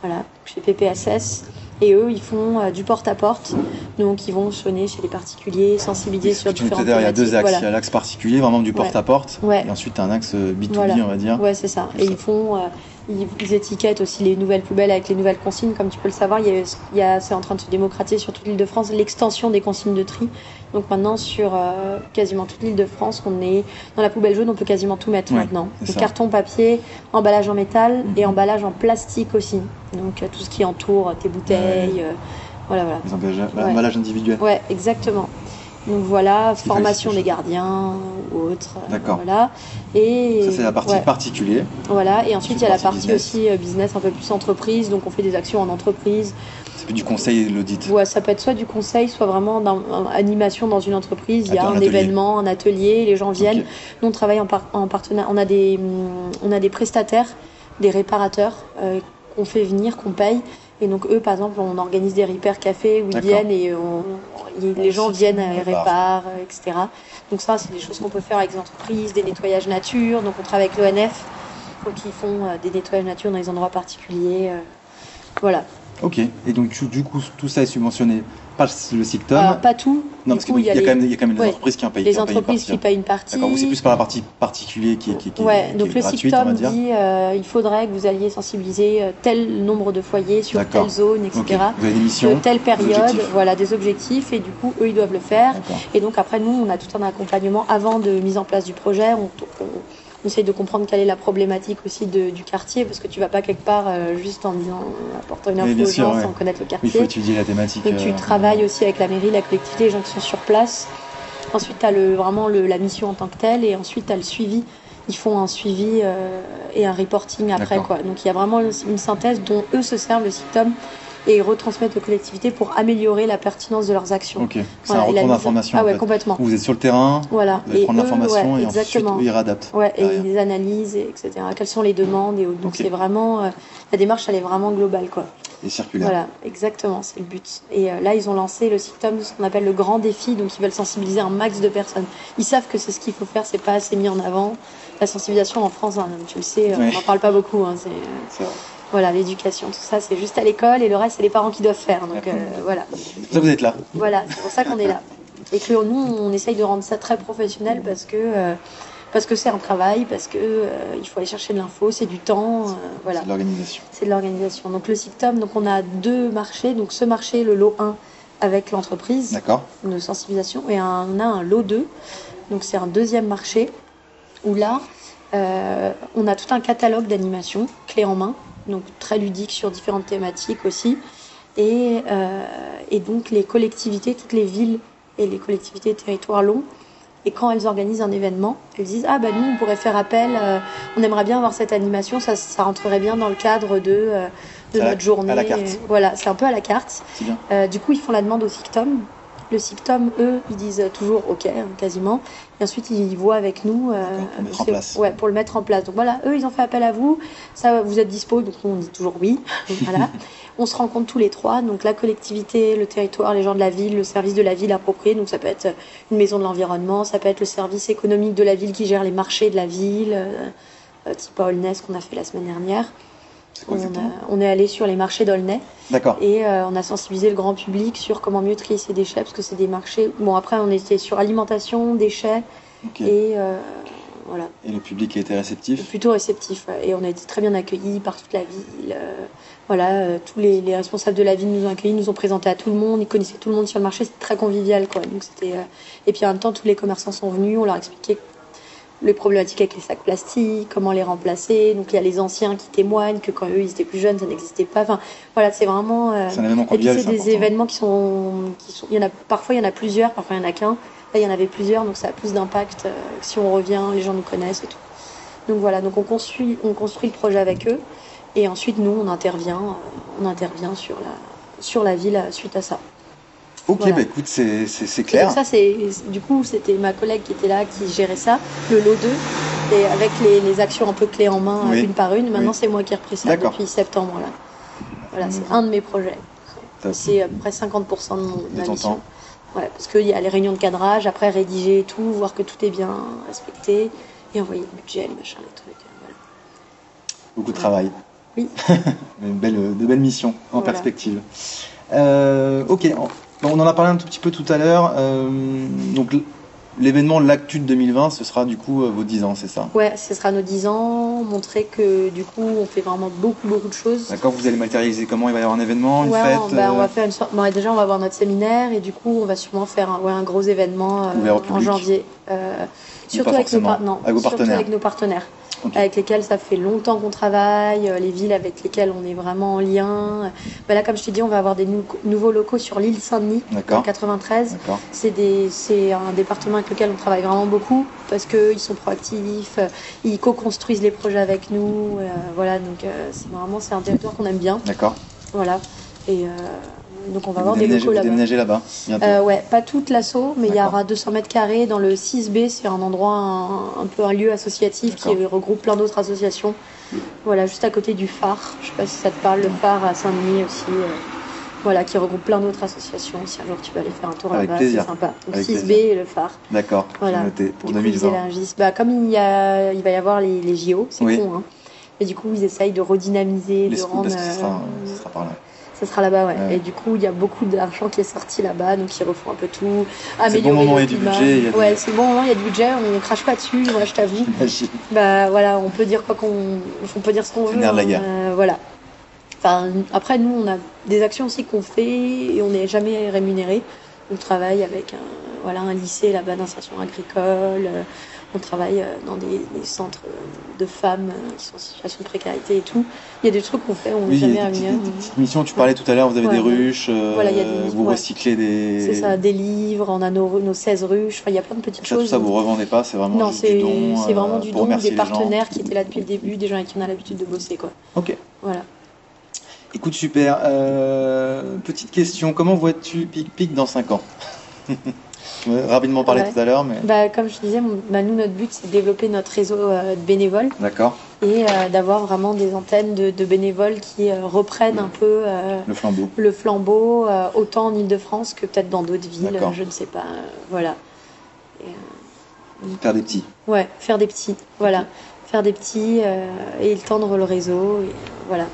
voilà, chez PPSS. Et eux, ils font euh, du porte-à-porte. Donc, ils vont sonner chez les particuliers, sensibiliser sur différentes il y a deux axes. Voilà. Il y a l'axe particulier, vraiment du porte-à-porte. Ouais. Et ensuite, un axe euh, B2B, Voilà. on va dire. Ouais, c'est ça. Et ça. ils font, euh, ils, étiquettent aussi les nouvelles poubelles avec les nouvelles consignes. Comme tu peux le savoir, il y a, il y a- c'est en train de se démocratiser sur toute l'île de France l'extension des consignes de tri. Donc maintenant, sur euh, quasiment toute l'île de France, on est dans la poubelle jaune, on peut quasiment tout mettre Ouais, maintenant. Donc, carton, papier, emballage en métal et Mhm. emballage en plastique aussi. Donc euh, tout ce qui entoure tes bouteilles. euh, voilà, voilà. Les Ouais. l'emballage individuel. Ouais, exactement. Donc voilà, formation des gardiens ou autres. euh, D'accord. Voilà. Et Ça, c'est la partie ouais. particulier. Voilà, et ensuite il y a la partie business. aussi euh, business un peu plus entreprise, donc on fait des actions en entreprise. C'est plus du conseil et de l'audit. Ouais, ça peut être soit du conseil, soit vraiment d'animation dans une entreprise. Il y a un événement, un atelier, les gens viennent. Nous on travaille en, par- en partenariat, on a des, on a des prestataires, des réparateurs euh, qu'on fait venir, qu'on paye. Et donc eux, par exemple, on organise des repair cafés où ils viennent et on- les gens viennent, euh, ils Répare. réparent, euh, etc. Donc ça, c'est des choses qu'on peut faire avec les entreprises, des nettoyages nature. Donc on travaille avec l'ONF, donc ils font euh, des nettoyages nature dans les endroits particuliers. euh, voilà. Ok. Et donc, du coup, tout ça est subventionné par le SICTOM. Alors pas tout. non, parce qu'il y, a les- quand même, il y a quand même des ouais, entreprises qui en payent. les qui en payent une entreprises partie. qui payent une partie. D'accord, vous c'est plus par la partie particulier qui, qui, qui, Ouais, donc est le gratuite, on va SICTOM dire. dit euh, il faudrait que vous alliez sensibiliser euh, tel nombre de foyers sur telle zone, etc. Ok. Vous avez des De missions. telle période, objectifs. voilà, des objectifs, et du coup, eux, ils doivent le faire. Et donc, après, nous, on a tout un accompagnement avant de mise en place du projet. On, on- on essaye de comprendre quelle est la problématique aussi de- du quartier, parce que tu vas pas quelque part euh, juste en disant, en apportant une info bien aux sûr, gens ouais. sans connaître le Oui, il faut quartier. étudier la thématique. Donc, tu euh, travailles aussi avec la mairie, la collectivité, les gens qui sont sur place. Ensuite, tu as le, vraiment le- la mission en tant que telle, et ensuite, tu as le suivi. Ils font un suivi euh, et un reporting après. Quoi. Donc, il y a vraiment une synthèse dont eux se servent, le SICTOM, et ils retransmettent aux collectivités pour améliorer la pertinence de leurs actions. Ok. C'est Voilà, un retour d'information. Ah en ouais, fait. complètement. Vous êtes sur le terrain, Voilà. vous allez prendre l'information ouais, et ensuite exactement. eux, ils réadaptent. Ouais, et ils analysent, et etc. Quelles sont les demandes et autres. Donc c'est vraiment euh, la démarche, elle est vraiment globale, quoi. Et circulaire. Voilà, exactement, c'est le but. Et euh, là, ils ont lancé le SICTOM, ce qu'on appelle le grand défi, donc ils veulent sensibiliser un max de personnes. Ils savent que c'est ce qu'il faut faire, c'est pas assez mis en avant. La sensibilisation en France, hein, tu le sais, euh, Ouais. on n'en parle pas beaucoup. hein, c'est. Voilà, l'éducation, tout ça, c'est juste à l'école et le reste, c'est les parents qui doivent faire. Donc euh, voilà. C'est pour ça que vous êtes là. Voilà, c'est pour ça qu'on est là. Et que nous, on essaye de rendre ça très professionnel parce que euh, parce que c'est un travail, parce que euh, il faut aller chercher de l'info, c'est du temps, voilà, C'est de l'organisation. c'est de l'organisation. Donc le SICTOM, donc on a deux marchés, donc ce marché, le lot 1 avec l'entreprise de sensibilisation, et un- on a un lot 2, donc c'est un deuxième marché où là, on a tout un catalogue d'animation, clé en main, donc très ludique sur différentes thématiques aussi. Et, euh, et donc les collectivités, toutes les villes et les collectivités territoires longs, et quand elles organisent un événement, elles disent Ah, bah nous, on pourrait faire appel, euh, on aimerait bien avoir cette animation, ça, ça rentrerait bien dans le cadre de, euh, de la- notre journée. à la carte. Voilà, c'est un peu à la carte. Bien. Du coup, ils font la demande au SICTOM. Le SICTOM, eux, ils disent toujours OK, hein, quasiment. Et ensuite, ils voient avec nous euh, pour mettre. Ouais, le mettre en place. Donc voilà, eux, ils ont fait appel à vous. Ça, vous êtes dispo, donc nous, on dit toujours oui. voilà. On se rencontre tous les trois, donc la collectivité, le territoire, les gens de la ville, le service de la ville approprié. Donc ça peut être une maison de l'environnement, ça peut être le service économique de la ville qui gère les marchés de la ville, euh, euh, type ce qu'on a fait la semaine dernière. Quoi On, exactement a- on est allé sur les marchés d'Aulnay. D'accord. Et euh, on a sensibilisé le grand public sur comment mieux trier ses déchets, parce que c'est des marchés. Bon, après, on était sur alimentation, déchets, et euh, voilà, Et le public a été réceptif? Plutôt réceptif. Et on a été très bien accueillis par toute la ville. euh, voilà, tous les, les responsables de la ville nous ont accueillis, nous ont présenté à tout le monde, ils connaissaient tout le monde sur le marché, c'était très convivial, quoi. Donc c'était. Et puis en même temps, tous les commerçants sont venus, on leur a expliqué les problématiques avec les sacs plastiques, comment les remplacer. Donc il y a les anciens qui témoignent que quand eux ils étaient plus jeunes, ça n'existait pas. Enfin, voilà, c'est vraiment. euh, C'est et puis des important. événements qui sont, qui sont, il y en a parfois il y en a plusieurs, parfois il y en a qu'un. Là il y en avait plusieurs, donc ça a plus d'impact euh, si on revient, les gens nous connaissent et tout. Donc voilà, donc on construit, on construit le projet avec eux, et ensuite nous on intervient, euh, on intervient sur la, sur la ville euh, suite à ça. Ok, Voilà. bah écoute, c'est clair. donc ça c'est, du coup c'était ma collègue qui était là, qui gérait ça, le lot 2, et avec les, les actions un peu clés en main, Oui. euh, une par une. Maintenant Oui. c'est moi qui ai repris ça depuis septembre là. Voilà, c'est un de mes projets. C'est à peu près 50% de, mon, de ma mission. temps. Ouais, parce qu'il y a les réunions de cadrage, après rédiger et tout, voir que tout est bien respecté, et envoyer le budget, le machin, les trucs. Voilà. Beaucoup de travail. Oui. Une belle, de belles missions en Voilà. perspective. Euh, ok, on, en a parlé un tout petit peu tout à l'heure. Euh, donc l'événement L'Actu de 2020, ce sera du coup euh, vos 10 ans, c'est ça? Ouais, ce sera nos 10 ans, montrer que du coup on fait vraiment beaucoup, beaucoup de choses. D'accord, vous allez matérialiser comment? Il va y avoir un événement, une Ouais, fête on, bah, on euh, va faire une sorte. bon, déjà, on va avoir notre séminaire et du coup, on va sûrement faire un, ouais, un gros événement euh, en janvier. Euh, surtout pas avec nos, forcément. par- non, Avec vos surtout avec nos partenaires, Avec lesquels ça fait longtemps qu'on travaille, euh, les villes avec lesquelles on est vraiment en lien. Bah, là, comme je t'ai dit, on va avoir des nou- nouveaux locaux sur l'île Saint-Denis, en D'accord. 93. D'accord. C'est des- c'est un département avec lequel on travaille vraiment beaucoup parce qu'ils sont proactifs, euh, ils co-construisent les projets avec nous. euh, voilà, donc euh, c'est vraiment c'est un territoire qu'on aime bien. D'accord. Voilà. Et euh, donc on va avoir des locaux là-bas. déménagez là-bas. Euh, ouais, pas toute l'assaut, mais il y aura 200 mètres carrés dans le 6B. C'est un endroit, un, un peu un lieu associatif qui regroupe plein d'autres associations. Voilà, juste à côté du phare. Je sais pas si ça te parle, le phare à Saint-Denis aussi. euh, voilà, qui regroupe plein d'autres associations. Si un jour tu peux aller faire un tour là-bas, c'est sympa. Donc Avec 6B plaisir. et le phare. D'accord. Voilà. Noté pour Du coup, ils 2020. élargissent. Bah, comme il, y a, il va y avoir les, les JO, c'est Oui. con, hein. Mais du coup, ils essayent de redynamiser, Les de rendre. ce sera, euh, sera par là. Ça sera là-bas, ouais. Ouais. Et du coup, il y a beaucoup d'argent qui est sorti là-bas, donc ils refont un peu tout. C'est le améliorer bon moment, il y a du budget, a Ouais, c'est bon moment, il y a du budget, on crache pas dessus, moi je t'avoue. Bah voilà, on peut dire quoi qu'on. On peut dire ce qu'on C'est veut. nerf de la hein, guerre. euh, voilà. Enfin, après, nous, on a des actions aussi qu'on fait et on n'est jamais rémunéré. On travaille avec un, voilà, un lycée là-bas d'insertion agricole. On travaille euh, dans des, des centres euh, de femmes euh, qui sont en situation de précarité et tout. Il y a des trucs qu'on fait, on n'est Oui, jamais des petites missions. Tu parlais tout à l'heure, vous avez Ouais, des ruches, euh, Voilà, il y a des- vous ouais. recyclez des. C'est ça, des livres, on a nos, nos 16 ruches, enfin, il y a plein de petites Ça, tout choses. ça, vous revendez pas, c'est vraiment non, du c'est don. c'est vraiment du don, des partenaires qui étaient là depuis le début, des gens avec qui on a l'habitude de bosser. Quoi. Ok. Voilà. Écoute, super. Euh, petite question, comment vois-tu Pic Pic dans 5 ans? Ouais, Rapidement parlé Ouais. tout à l'heure, mais. Bah, comme je disais, bah, nous, notre but, c'est de développer notre réseau euh, de bénévoles D'accord. et euh, d'avoir vraiment des antennes de, de bénévoles qui euh, reprennent un peu euh, Le flambeau. le flambeau, autant en Ile-de-France que peut-être dans d'autres villes, je ne sais pas. voilà. Et, Faire des petits. Ouais, faire des petits, voilà. Faire des petits et étendre le réseau, et, voilà.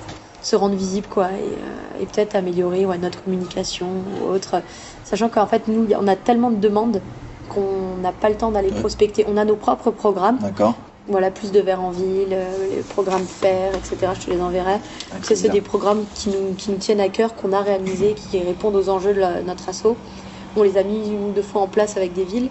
Se rendre visible, quoi, et, et peut-être améliorer ouais, notre communication ou autre. Sachant qu'en fait, nous, on a tellement de demandes qu'on n'a pas le temps d'aller prospecter. On a nos propres programmes, D'accord. voilà, plus de verre en ville, euh, les programmes faire, etc. Je te les enverrai. Ça, c'est plaisir. des programmes qui nous, qui nous tiennent à cœur, qu'on a réalisés, qui répondent aux enjeux de la- notre asso. On les a mis une ou deux fois en place avec des villes,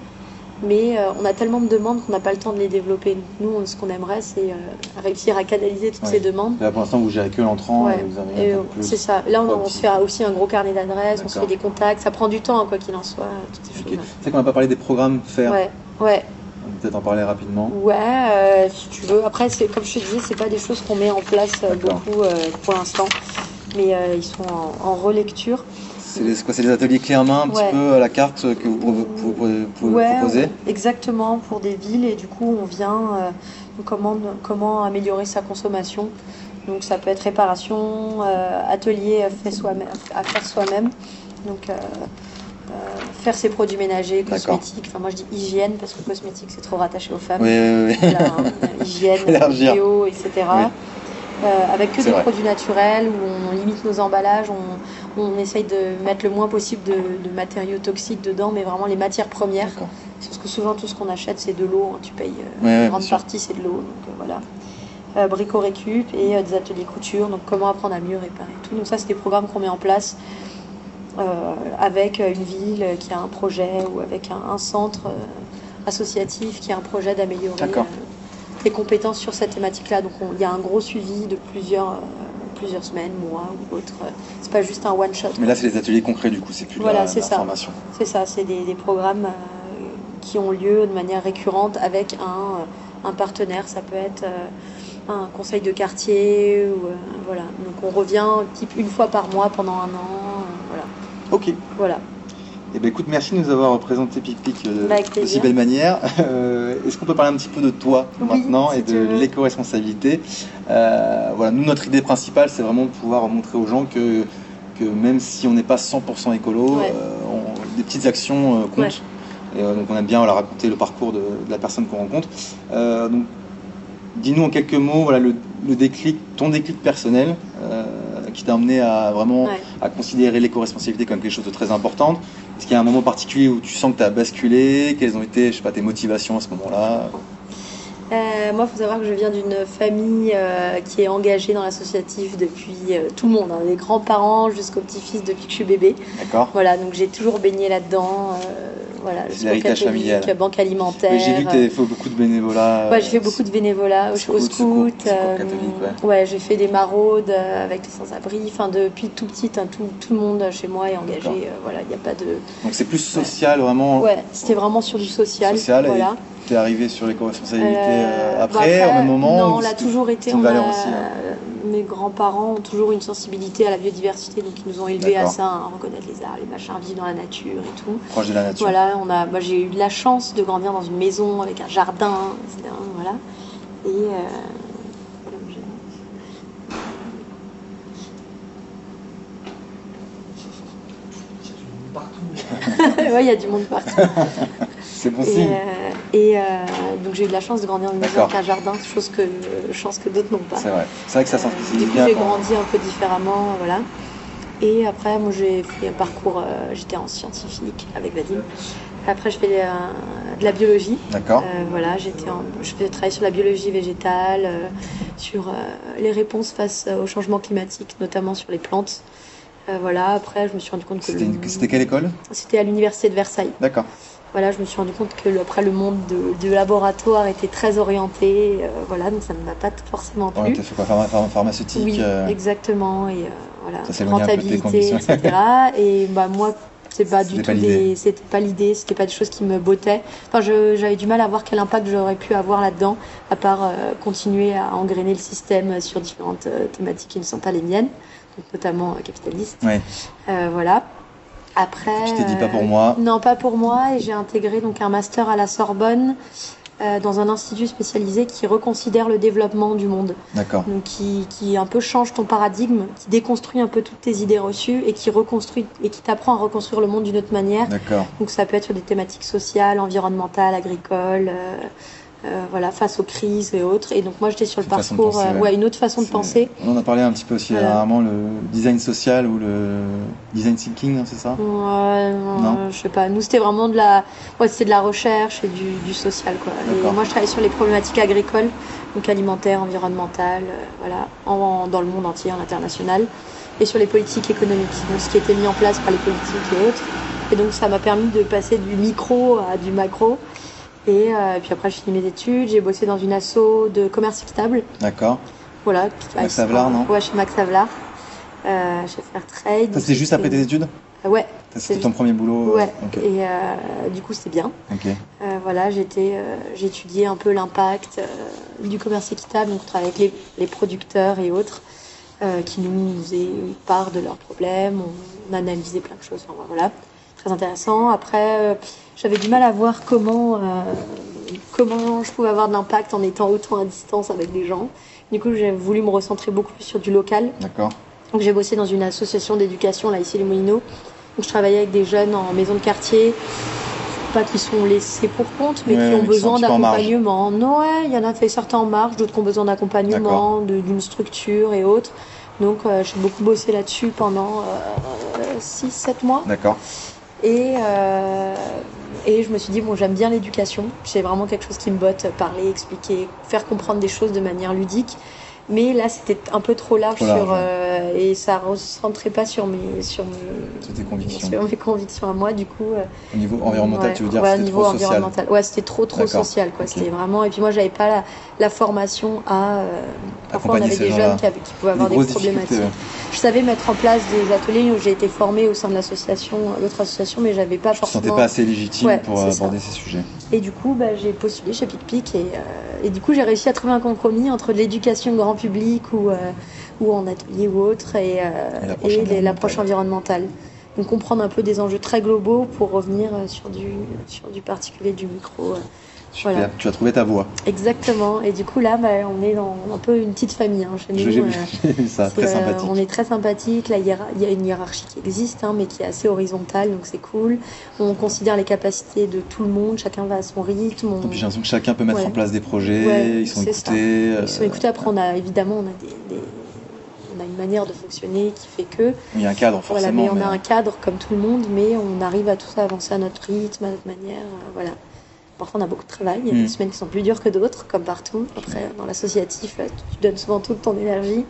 mais euh, on a tellement de demandes qu'on n'a pas le temps de les développer. Nous, on- ce qu'on aimerait, c'est euh, réussir à canaliser toutes Ouais. ces demandes. Là, pour l'instant, vous gérez que l'entrant Ouais. euh, c'est ça. Là, on, se fait aussi un gros carnet d'adresses, on se fait des contacts. Ça prend du temps, quoi qu'il en soit. C'est qu'on n'a pas parlé des programmes faire. Ouais, ouais. Peut-être en parler rapidement. Ouais, si tu veux. Après, comme je te disais, c'est pas des choses qu'on met en place beaucoup pour l'instant. mais ils sont en, relecture. C'est quoi C'est des ateliers clés en main un petit peu à la carte que vous pouvez, proposer Exactement, pour des villes. Et du coup, on vient, nous commande comment améliorer sa consommation. Donc ça peut être réparation, atelier fait soi à faire soi-même. Donc euh, faire ses produits ménagers, cosmétiques. Enfin, moi je dis hygiène parce que cosmétique c'est trop rattaché aux femmes. Oui, oui, hein, hygiène, bio, etc. Euh, avec que des produits naturels où on limite nos emballages, on, on essaye de mettre le moins possible de, matériaux toxiques dedans, mais vraiment les matières premières. Parce que souvent tout ce qu'on achète c'est de l'eau, hein, tu payes euh, une grande partie c'est de l'eau. Donc voilà. Brico récup et des ateliers couture, donc comment apprendre à mieux réparer tout. Donc ça c'est des programmes qu'on met en place euh, avec une ville qui a un projet ou avec un, centre euh, associatif qui a un projet d'améliorer euh, les compétences sur cette thématique-là. Donc il y a un gros suivi de plusieurs plusieurs semaines, mois ou autres. C'est pas juste un one shot. Mais là, c'est des ateliers concrets du coup, c'est plus voilà, c'est ça. formation. C'est ça, c'est des, programmes qui ont lieu de manière récurrente avec un, un partenaire. Ça peut être un conseil de quartier ou voilà. Donc on revient type une fois par mois pendant un an. voilà. Ok. Voilà. Eh ben, écoute, merci de nous avoir présenté PicPic euh, de si belle manière. Euh, est-ce qu'on peut parler un petit peu de toi maintenant et de l'éco-responsabilité? Euh, Voilà, nous, notre idée principale, c'est vraiment de pouvoir montrer aux gens que, que même si on n'est pas 100% écolo, des petites actions comptent. Et, donc, on aime bien raconter le parcours de, la personne qu'on rencontre. donc, dis-nous en quelques mots, voilà, le, le déclic, ton déclic personnel qui t'a amené à vraiment à considérer l'éco-responsabilité comme quelque chose de très important Est-ce qu'il y a un moment particulier où tu sens que tu as basculé? Quelles ont été, je sais pas, tes motivations à ce moment-là? Euh, moi, il faut savoir que je viens d'une famille euh, qui est engagée dans l'associatif depuis euh, tout le monde, hein, les grands-parents jusqu'au petit-fils depuis que je suis bébé. D'accord. Voilà, donc j'ai toujours baigné là-dedans. voilà, c'est l'héritage familial. Banque alimentaire. J'ai vu que tu fait beaucoup de bénévolat. Ouais, j'ai fait beaucoup de bénévolat au, au scout. ouais, ouais j'ai fait des maraudes avec les sans-abri. Enfin, depuis tout petit, hein, tout, tout, le monde chez moi est engagé. voilà, il n'y a pas de. Donc c'est plus social, vraiment. Ouais, c'était vraiment sur du social. Social. Voilà. T'es arrivé sur l'éco-responsabilité euh, après, bah, au même moment Non, on l'a toujours été. On a, hein. mes grands-parents ont toujours une sensibilité à la biodiversité, donc ils nous ont élevés à ça, à reconnaître les arbres, les machins, vivre dans la nature et tout. Proche de la nature. Voilà, on a, moi j'ai eu la chance de grandir dans une maison avec un jardin, etc. Voilà. Et euh, ouais, il y a du monde partout. C'est possible. Et, euh, euh, donc j'ai eu de la chance de grandir dans une maison avec un jardin, chose que, chance que d'autres n'ont pas. C'est vrai. C'est vrai que ça s'inscrit coup, j'ai grandi un peu différemment, voilà. Et après, moi, j'ai fait un parcours, euh, j'étais en scientifique avec Vadim. Après, je fais de la biologie. D'accord. voilà, j'étais je fais travailler sur la biologie végétale, sur les réponses face au changement climatique, notamment sur les plantes. voilà, après, je me suis rendu compte que. C'était quelle école? C'était à l'université de Versailles. D'accord voilà, je me suis rendu compte que après le monde de, laboratoire était très orienté, euh, voilà, donc ça ne m'a pas forcément plu. Ouais, tu fait quoi, pharmaceutique Oui, euh, exactement, et euh, voilà, rentabilité, etc. et bah moi, c'est pas du tout des, c'était pas l'idée, c'était pas des choses qui me bottaient. Enfin, j'avais du mal à voir quel impact j'aurais pu avoir là-dedans, à part continuer à engrainer le système sur différentes thématiques qui ne sont pas les miennes, notamment capitalistes. Ouais. voilà. Après. Je t'ai dit pas pour moi. Euh, non, pas pour moi. Et j'ai intégré donc un master à la Sorbonne. Euh, dans un institut spécialisé qui reconsidère le développement du monde. D'accord. Donc qui, qui un peu change ton paradigme, qui déconstruit un peu toutes tes idées reçues et qui reconstruit et qui t'apprend à reconstruire le monde d'une autre manière. D'accord. Donc ça peut être sur des thématiques sociales, environnementales, agricoles. Euh, euh, voilà, face aux crises et autres. Et donc moi j'étais sur le parcours, euh, ouais. une autre façon de penser. On en a parlé un petit peu aussi rarement, le design social ou le design thinking, c'est ça? Ouais, non, je sais pas. Nous c'était vraiment de la, ouais, c'était de la recherche et du, du social quoi. Et moi je travaillais sur les problématiques agricoles, donc alimentaires, environnementales, euh, voilà, en, dans le monde entier, en international, et sur les politiques économiques, donc ce qui était mis en place par les politiques et autres. Et donc ça m'a permis de passer du micro à du macro. Euh, et puis après, j'ai fini mes études. J'ai bossé dans une asso de commerce équitable. D'accord. Voilà. Max Havelaar, non? Ouais, chez Max Havelaar. Euh, chez Fairtrade. Ça, c'était juste après tes études? Ouais. C'était ton premier boulot Ouais. Et euh, du coup, c'était bien. Ok. Euh, voilà, j'étais, euh, j'ai étudié un peu l'impact du commerce équitable, donc on travaille avec les, les, producteurs et autres. euh, qui nous faisaient part de leurs problèmes. On, on analysait plein de choses. Enfin, voilà, très intéressant. Après, euh, j'avais du mal à voir comment, euh, comment je pouvais avoir de l'impact en étant autant à distance avec des gens. Du coup, j'ai voulu me recentrer beaucoup plus sur du local. D'accord. Donc j'ai bossé dans une association d'éducation là ici les Moulineaux. Donc je travaillais avec des jeunes en maison de quartier, pas qui sont laissés pour compte, mais Ouais, qui ont qui besoin d'accompagnement. Non, ouais, il y en a fait certains en marge, d'autres qui ont besoin d'accompagnement, d'une structure et autres. Donc euh, j'ai beaucoup bossé là-dessus pendant 6-7 mois. D'accord. Et, euh, et je me suis dit, bon, j'aime bien l'éducation. C'est vraiment quelque chose qui me botte, parler, expliquer, faire comprendre des choses de manière ludique. Mais là, c'était un peu trop large, Trop large, sur, ouais. euh, et ça ne rentrait pas sur mes, sur, mes, convictions. sur mes convictions à moi. Du coup, euh, Au niveau environnemental, ouais, tu veux dire ouais, c'était niveau trop social. environnemental. Ouais, c'était trop trop social, quoi. C'était vraiment. Et puis moi, j'avais pas la, la formation à. euh, parfois, on avait des jeunes qui, avaient- qui pouvaient avoir Des problématiques. Je savais mettre en place des ateliers où j'ai été formée au sein de l'association, l'autre association, mais j'avais pas Je te sentais forcément. pas assez légitime pour aborder ça. ces sujets. Et du coup, bah, j'ai postulé chez PicPic et, euh, et du coup, j'ai réussi à trouver un compromis entre l'éducation grand public ou, euh, ou en atelier ou autre et, euh, Et l'approche environnementale. Donc comprendre un peu des enjeux très globaux pour revenir euh, sur du, sur du particulier, du micro. Super. Voilà. Tu as trouvé ta voie. Exactement. Et du coup, là, bah, on est dans un peu une petite famille hein, chez nous. J'ai vu, euh. vu ça, euh, on est très sympathique. Il y a une hiérarchie qui existe, hein, mais qui est assez horizontale, donc c'est cool. On considère les capacités de tout le monde, chacun va à son rythme. on- j'ai l'impression que chacun peut mettre Ouais. en place des projets, Ouais, ils sont écoutés. euh, Ils sont écoutés. Après, on a évidemment, on a des, des- on a une manière de fonctionner qui fait que Il y a un cadre voilà, forcément. mais on a un cadre comme tout le monde, mais on arrive à tous avancer à notre rythme, à notre manière, euh, voilà. Parfois, on a beaucoup de travail. Il y a des semaines qui sont plus dures que d'autres, comme partout. Après, dans l'associatif, là, tu donnes souvent toute ton énergie.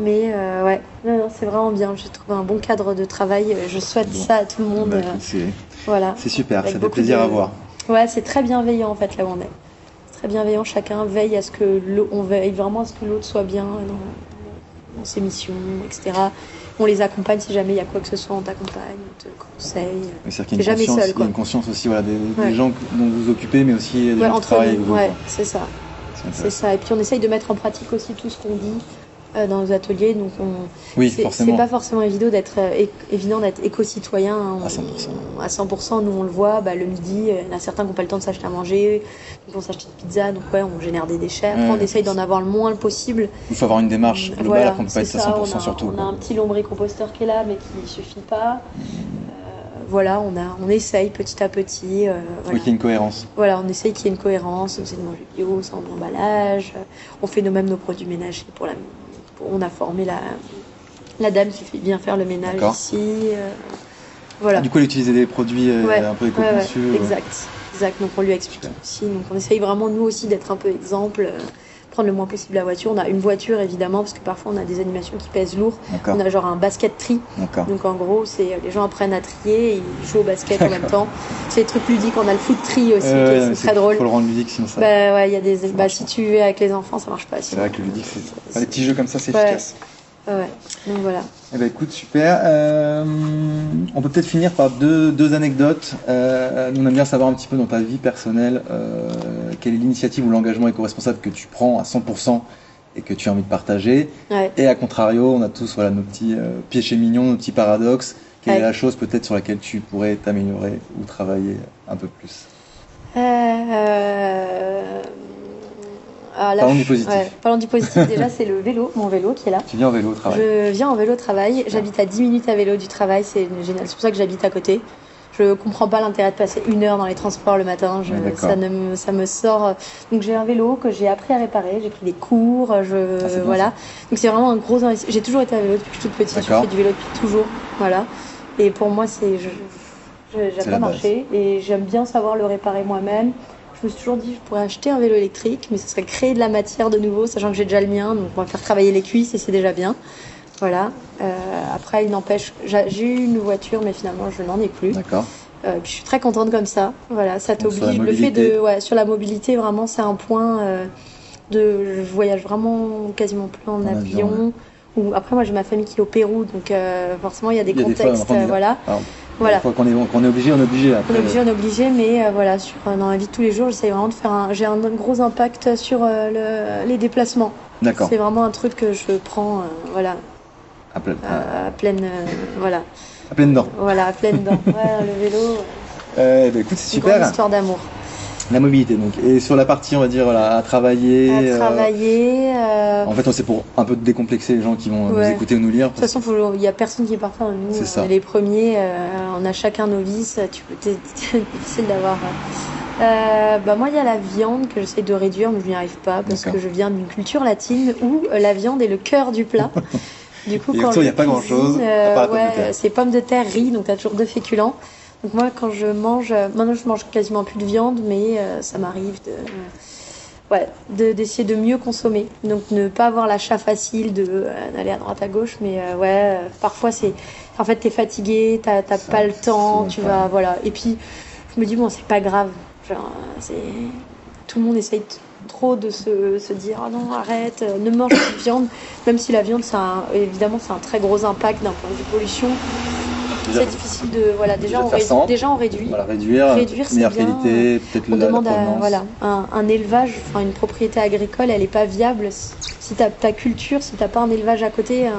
Mais euh, ouais, non, non, c'est vraiment bien. J'ai trouvé un bon cadre de travail. Je souhaite Bon. ça à tout le monde. Bah, euh, c'est voilà. c'est super, Avec ça fait plaisir de- à voir. Ouais, c'est très bienveillant en fait là où on est. C'est très bienveillant. Chacun veille à ce que veille vraiment à ce que l'autre soit bien dans, dans ses missions, etc. On les accompagne si jamais il y a quoi que ce soit, on t'accompagne, on te conseille. Mais C'est-à-dire qu'il y a T'es une jamais il y a une conscience aussi voilà, des, gens dont vous vous occupez, mais aussi des Ouais, gens qui travaillent avec vous. ouais, c'est ça. C'est C'est ça. Et puis on essaye de mettre en pratique aussi tout ce qu'on dit dans nos ateliers. Donc on, Oui, c'est pas forcément évident d'être euh, évident d'être éco-citoyen. hein. À 100%. On- À 100%, nous on le voit. Bah, le midi, euh, il y en a certains qui n'ont pas le temps de s'acheter à manger, donc on s'achète une pizza. Donc ouais, on génère des déchets. Après, Ouais, on essaye d'en avoir le moins possible. Il faut avoir une démarche globale, Voilà, on peut pas être à ça, 100% on a, sur tout. On a un petit lombricomposteur qui est là, mais qui ne suffit pas. Euh, voilà, on, a, on essaye petit à petit. euh, voilà. qu'il y ait une cohérence. Voilà, on essaye qu'il y ait une cohérence, on essaie de manger bio, sans emballage. On fait nous-mêmes nos produits ménagers pour la. On a formé la, la dame qui fait bien faire le ménage ici. euh, voilà. Du coup, elle utilisait des produits euh, Ouais, un peu Ouais, ouais, éco-conçus. euh, exact, exact. Donc on lui a expliqué aussi. Donc on essaye vraiment nous aussi d'être un peu exemple, prendre le moins possible la voiture. On a une voiture évidemment parce que parfois on a des animations qui pèsent lourd. On a genre un basket tri. Donc en gros, c'est euh, les gens apprennent à trier et ils jouent au basket en même temps. C'est des trucs ludiques. On a le foot tri aussi, Euh, ouais, c'est très drôle. faut le rendre ludique, sinon ça. Bah ouais, il y a des. Bah, si tu es avec les enfants, ça marche pas. c'est vrai que le ludique, c'est. Les petits jeux comme ça, c'est Ouais. efficace. Ouais. Donc voilà. Eh ben écoute, super. Euh, on peut peut-être finir par deux, deux anecdotes. Euh, nous, on aime bien savoir un petit peu dans ta vie personnelle euh, quelle est l'initiative ou l'engagement éco-responsable que tu prends à 100% et que tu as envie de partager. Ouais. Et à contrario, on a tous voilà, nos petits euh, péchés mignons, nos petits paradoxes. Quelle est la chose peut-être sur laquelle tu pourrais t'améliorer ou travailler un peu plus? Euh... là, Parlons du positif. ouais, parlons du positif. Déjà, c'est le vélo, mon vélo qui est là. Tu viens en vélo au travail. Je viens en vélo au travail. J'habite à 10 minutes à vélo du travail. C'est génial. C'est pour ça que j'habite à côté. Je comprends pas l'intérêt de passer une heure dans les transports le matin. Je- Ouais, d'accord. ça, ne me, ça me sort. Donc j'ai un vélo que j'ai appris à réparer. J'ai pris des cours. Je Ah, bien, voilà. Donc c'est vraiment un gros investissement. J'ai toujours été à vélo depuis que je suis toute petite. Je fais du vélo depuis toujours. Voilà. Et pour moi, c'est j'aime pas marcher et j'aime bien savoir le réparer moi-même. Je me suis toujours dit, je pourrais acheter un vélo électrique, mais ce serait créer de la matière de nouveau, sachant que j'ai déjà le mien, donc on va faire travailler les cuisses et c'est déjà bien. Voilà. Euh, après, il n'empêche, j'ai eu une voiture, mais finalement, je n'en ai plus. D'accord. Euh, puis je suis très contente comme ça. Voilà, ça t'oblige. Le fait de, ouais, sur la mobilité, vraiment, c'est un point euh, de. Je voyage vraiment quasiment plus en, En avion, avion. Ou après, moi, j'ai ma famille qui est au Pérou, donc forcément, il y a des contextes. voilà. Voilà. Une qu'on est, qu'on est obligé, on est obligé. On Après, est obligé, on est obligé, mais euh, voilà, sur, euh, dans la vie de tous les jours, j'essaie vraiment de faire un. J'ai un gros impact sur euh, le- les déplacements. D'accord. C'est vraiment un truc que je prends, euh, voilà, À, plein- à, pleine, euh, voilà, à pleine dent. voilà, à pleine dent. Ouais, le vélo, Euh, bah, écoute, c'est une super. histoire d'amour. La mobilité, donc. Et sur la partie, on va dire, voilà, à travailler. À euh, travailler. euh, En fait, c'est pour un peu décomplexer les gens qui vont nous écouter ou nous lire. De toute façon, faut- il n'y a personne qui est parfait. hein. Nous, C'est on ça. est les premiers. euh, on a chacun nos vices. Tu peux, c'est difficile d'avoir. euh, euh, bah moi, il y a la viande que j'essaie de réduire, mais je n'y arrive pas parce que je viens d'une culture latine où la viande est le cœur du plat. Du coup, Et quand il y a pas grand-chose, ouais, c'est pommes de terre, riz, donc tu as toujours deux féculents. Donc moi, quand je mange, euh, maintenant je mange quasiment plus de viande, mais euh, ça m'arrive de, ouais, de- d'essayer de mieux consommer. Donc ne pas avoir l'achat facile de euh, d'aller à droite à gauche, mais euh, ouais, euh, parfois c'est, en fait, t'es fatigué, t'as t'as Ça, pas le temps, tu pas- vas, voilà. Et puis je me dis bon, c'est pas grave, genre c'est, tout le monde essaye t- trop de se, se dire ah non arrête, euh, ne mange plus de viande, même si la viande, ça a évidemment, c'est un très gros impact d'un point de vue pollution. C'est difficile de voilà déjà déjà on, réduit, déjà on réduit. Voilà, réduire, meilleure bien. qualité, peut-être la, la demande à voilà un, un élevage, enfin une propriété agricole, elle est pas viable si- si t'as ta culture, si t'as pas un élevage à côté. euh,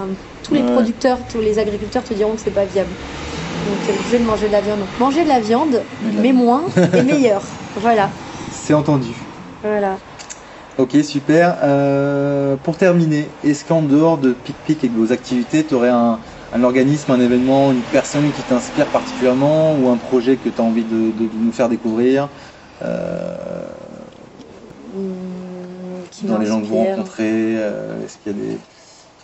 tous les producteurs, tous les agriculteurs te diront que c'est pas viable. Donc t'es obligé de manger de la viande. Donc manger de la viande, Mais de la- mais moins et meilleur. Voilà, C'est entendu. voilà. Ok, super. Euh, pour terminer, est-ce qu'en dehors de Pic-Pic et de vos activités, tu aurais un, un organisme, un événement, une personne qui t'inspire particulièrement ou un projet que tu as envie de, de- de nous faire découvrir euh, Hum, qui dans les gens que vous rencontrez euh, Est-ce qu'il y a des.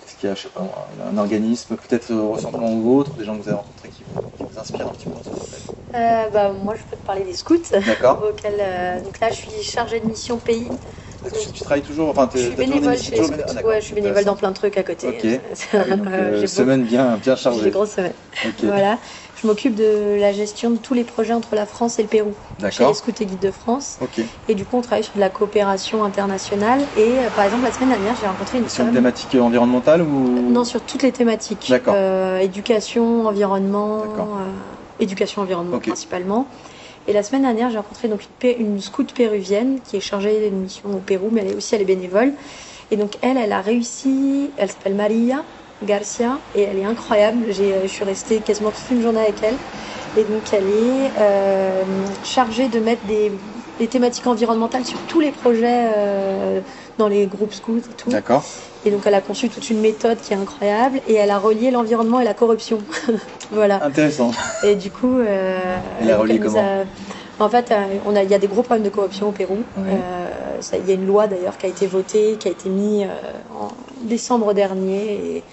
Est-ce qu'il y a, je sais pas, un organisme peut-être euh, ressemblant au vôtre, des gens que vous avez rencontrés qui vous, qui vous inspirent un petit peu dans ce projet Euh, bah, moi, je peux te parler des scouts. D'accord euh, donc là, je suis chargée de mission pays. Tu, tu travailles toujours enfin, Je suis toujours bénévole chez toujours ah, ouais, je suis bénévole dans plein de trucs à côté. Ok. C'est- Ah oui, donc, euh, euh, j'ai beaucoup- semaine bien, bien J'ai chargée. des grosses semaines. Ok, Voilà. Je m'occupe de la gestion de tous les projets entre la France et le Pérou chez d'accord. Scouts et Guides de France. Ok. Et du coup, on travaille sur de la coopération internationale. Et euh, par exemple, la semaine dernière, j'ai rencontré une Sur une thématique environnementale ou Non, sur toutes les thématiques. D'accord. Euh, éducation, environnement, D'accord. euh, éducation, environnement principalement. Et la semaine dernière, j'ai rencontré donc une, scout péruvienne qui est chargée d'une mission au Pérou, mais elle est aussi elle est bénévole. Et donc elle, elle a réussi. Elle s'appelle Maria Garcia et elle est incroyable. Euh, je suis restée quasiment toute une journée avec elle. Et donc elle est euh, chargée de mettre des, des thématiques environnementales sur tous les projets euh, dans les groupes scouts et tout. D'accord. Et donc elle a conçu toute une méthode qui est incroyable et elle a relié l'environnement et la corruption. voilà. Intéressant. Et du coup, euh, Elle a relié comment a- En fait, euh, on a, il y a des gros problèmes de corruption au Pérou. Euh, ça- il y a une loi d'ailleurs qui a été votée, qui a été mise en décembre dernier et,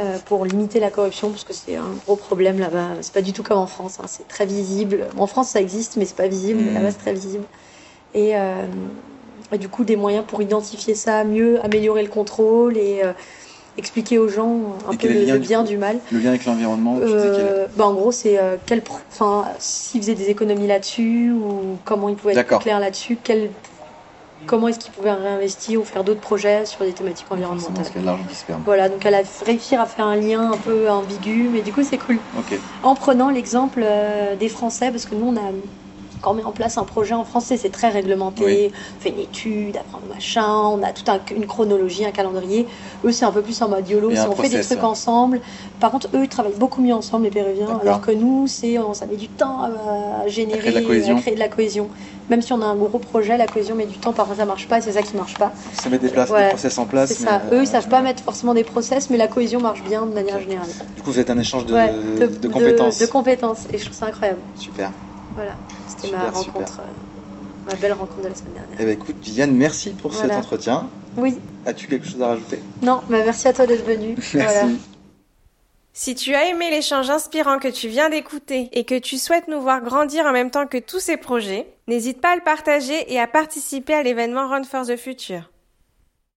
euh, pour limiter la corruption parce que c'est un gros problème là-bas. C'est pas du tout comme en France. hein. C'est très visible. En France, ça existe, mais c'est pas visible. Mhm. Là-bas, c'est très visible. Et, euh, et du coup, des moyens pour identifier ça, mieux améliorer le contrôle et euh, expliquer aux gens un Et peu le le, du bien du mal. Le lien avec l'environnement, Euh, bah, en gros, c'est euh, quel, enfin, s'ils faisaient des économies là-dessus ou comment ils pouvaient être plus clairs là-dessus, quel, comment est-ce qu'ils pouvaient réinvestir ou faire d'autres projets sur des thématiques environnementales. Parce l'argent qui se perd. Voilà, donc elle a réussi à faire un lien un peu ambigu, mais du coup c'est cool. En prenant l'exemple euh, des Français, parce que nous on a quand on met en place un projet en français, c'est très réglementé, Oui. on fait une étude, apprend machin, on a toute une chronologie, un calendrier. Eux, c'est un peu plus en mode YOLO, si un on fait des trucs ouais. ensemble. Par contre, eux, ils travaillent beaucoup mieux ensemble, les Péruviens, alors que nous, c'est, on- ça met du temps à générer, À créer de la cohésion. à créer de la cohésion. Même si on a un gros projet, la cohésion met du temps, parfois ça marche pas, c'est ça qui marche pas. Ça met des, places, des process en place. C'est ça. mais, Eux, euh, ils savent pas mettre forcément des process, mais la cohésion marche bien de manière générale. Du coup, vous êtes un échange de, Ouais, de, compétences. De, compétences. Et je trouve ça incroyable. Super. Voilà. C'était ma super. rencontre, euh, ma belle rencontre de la semaine dernière. Eh ben, écoute, Viviane, merci pour Voilà. cet entretien. Oui. As-tu quelque chose à rajouter? Non, bah merci à toi d'être venu. Merci. Voilà. Si tu as aimé l'échange inspirant que tu viens d'écouter et que tu souhaites nous voir grandir en même temps que tous ces projets, n'hésite pas à le partager et à participer à l'événement Run for the Future.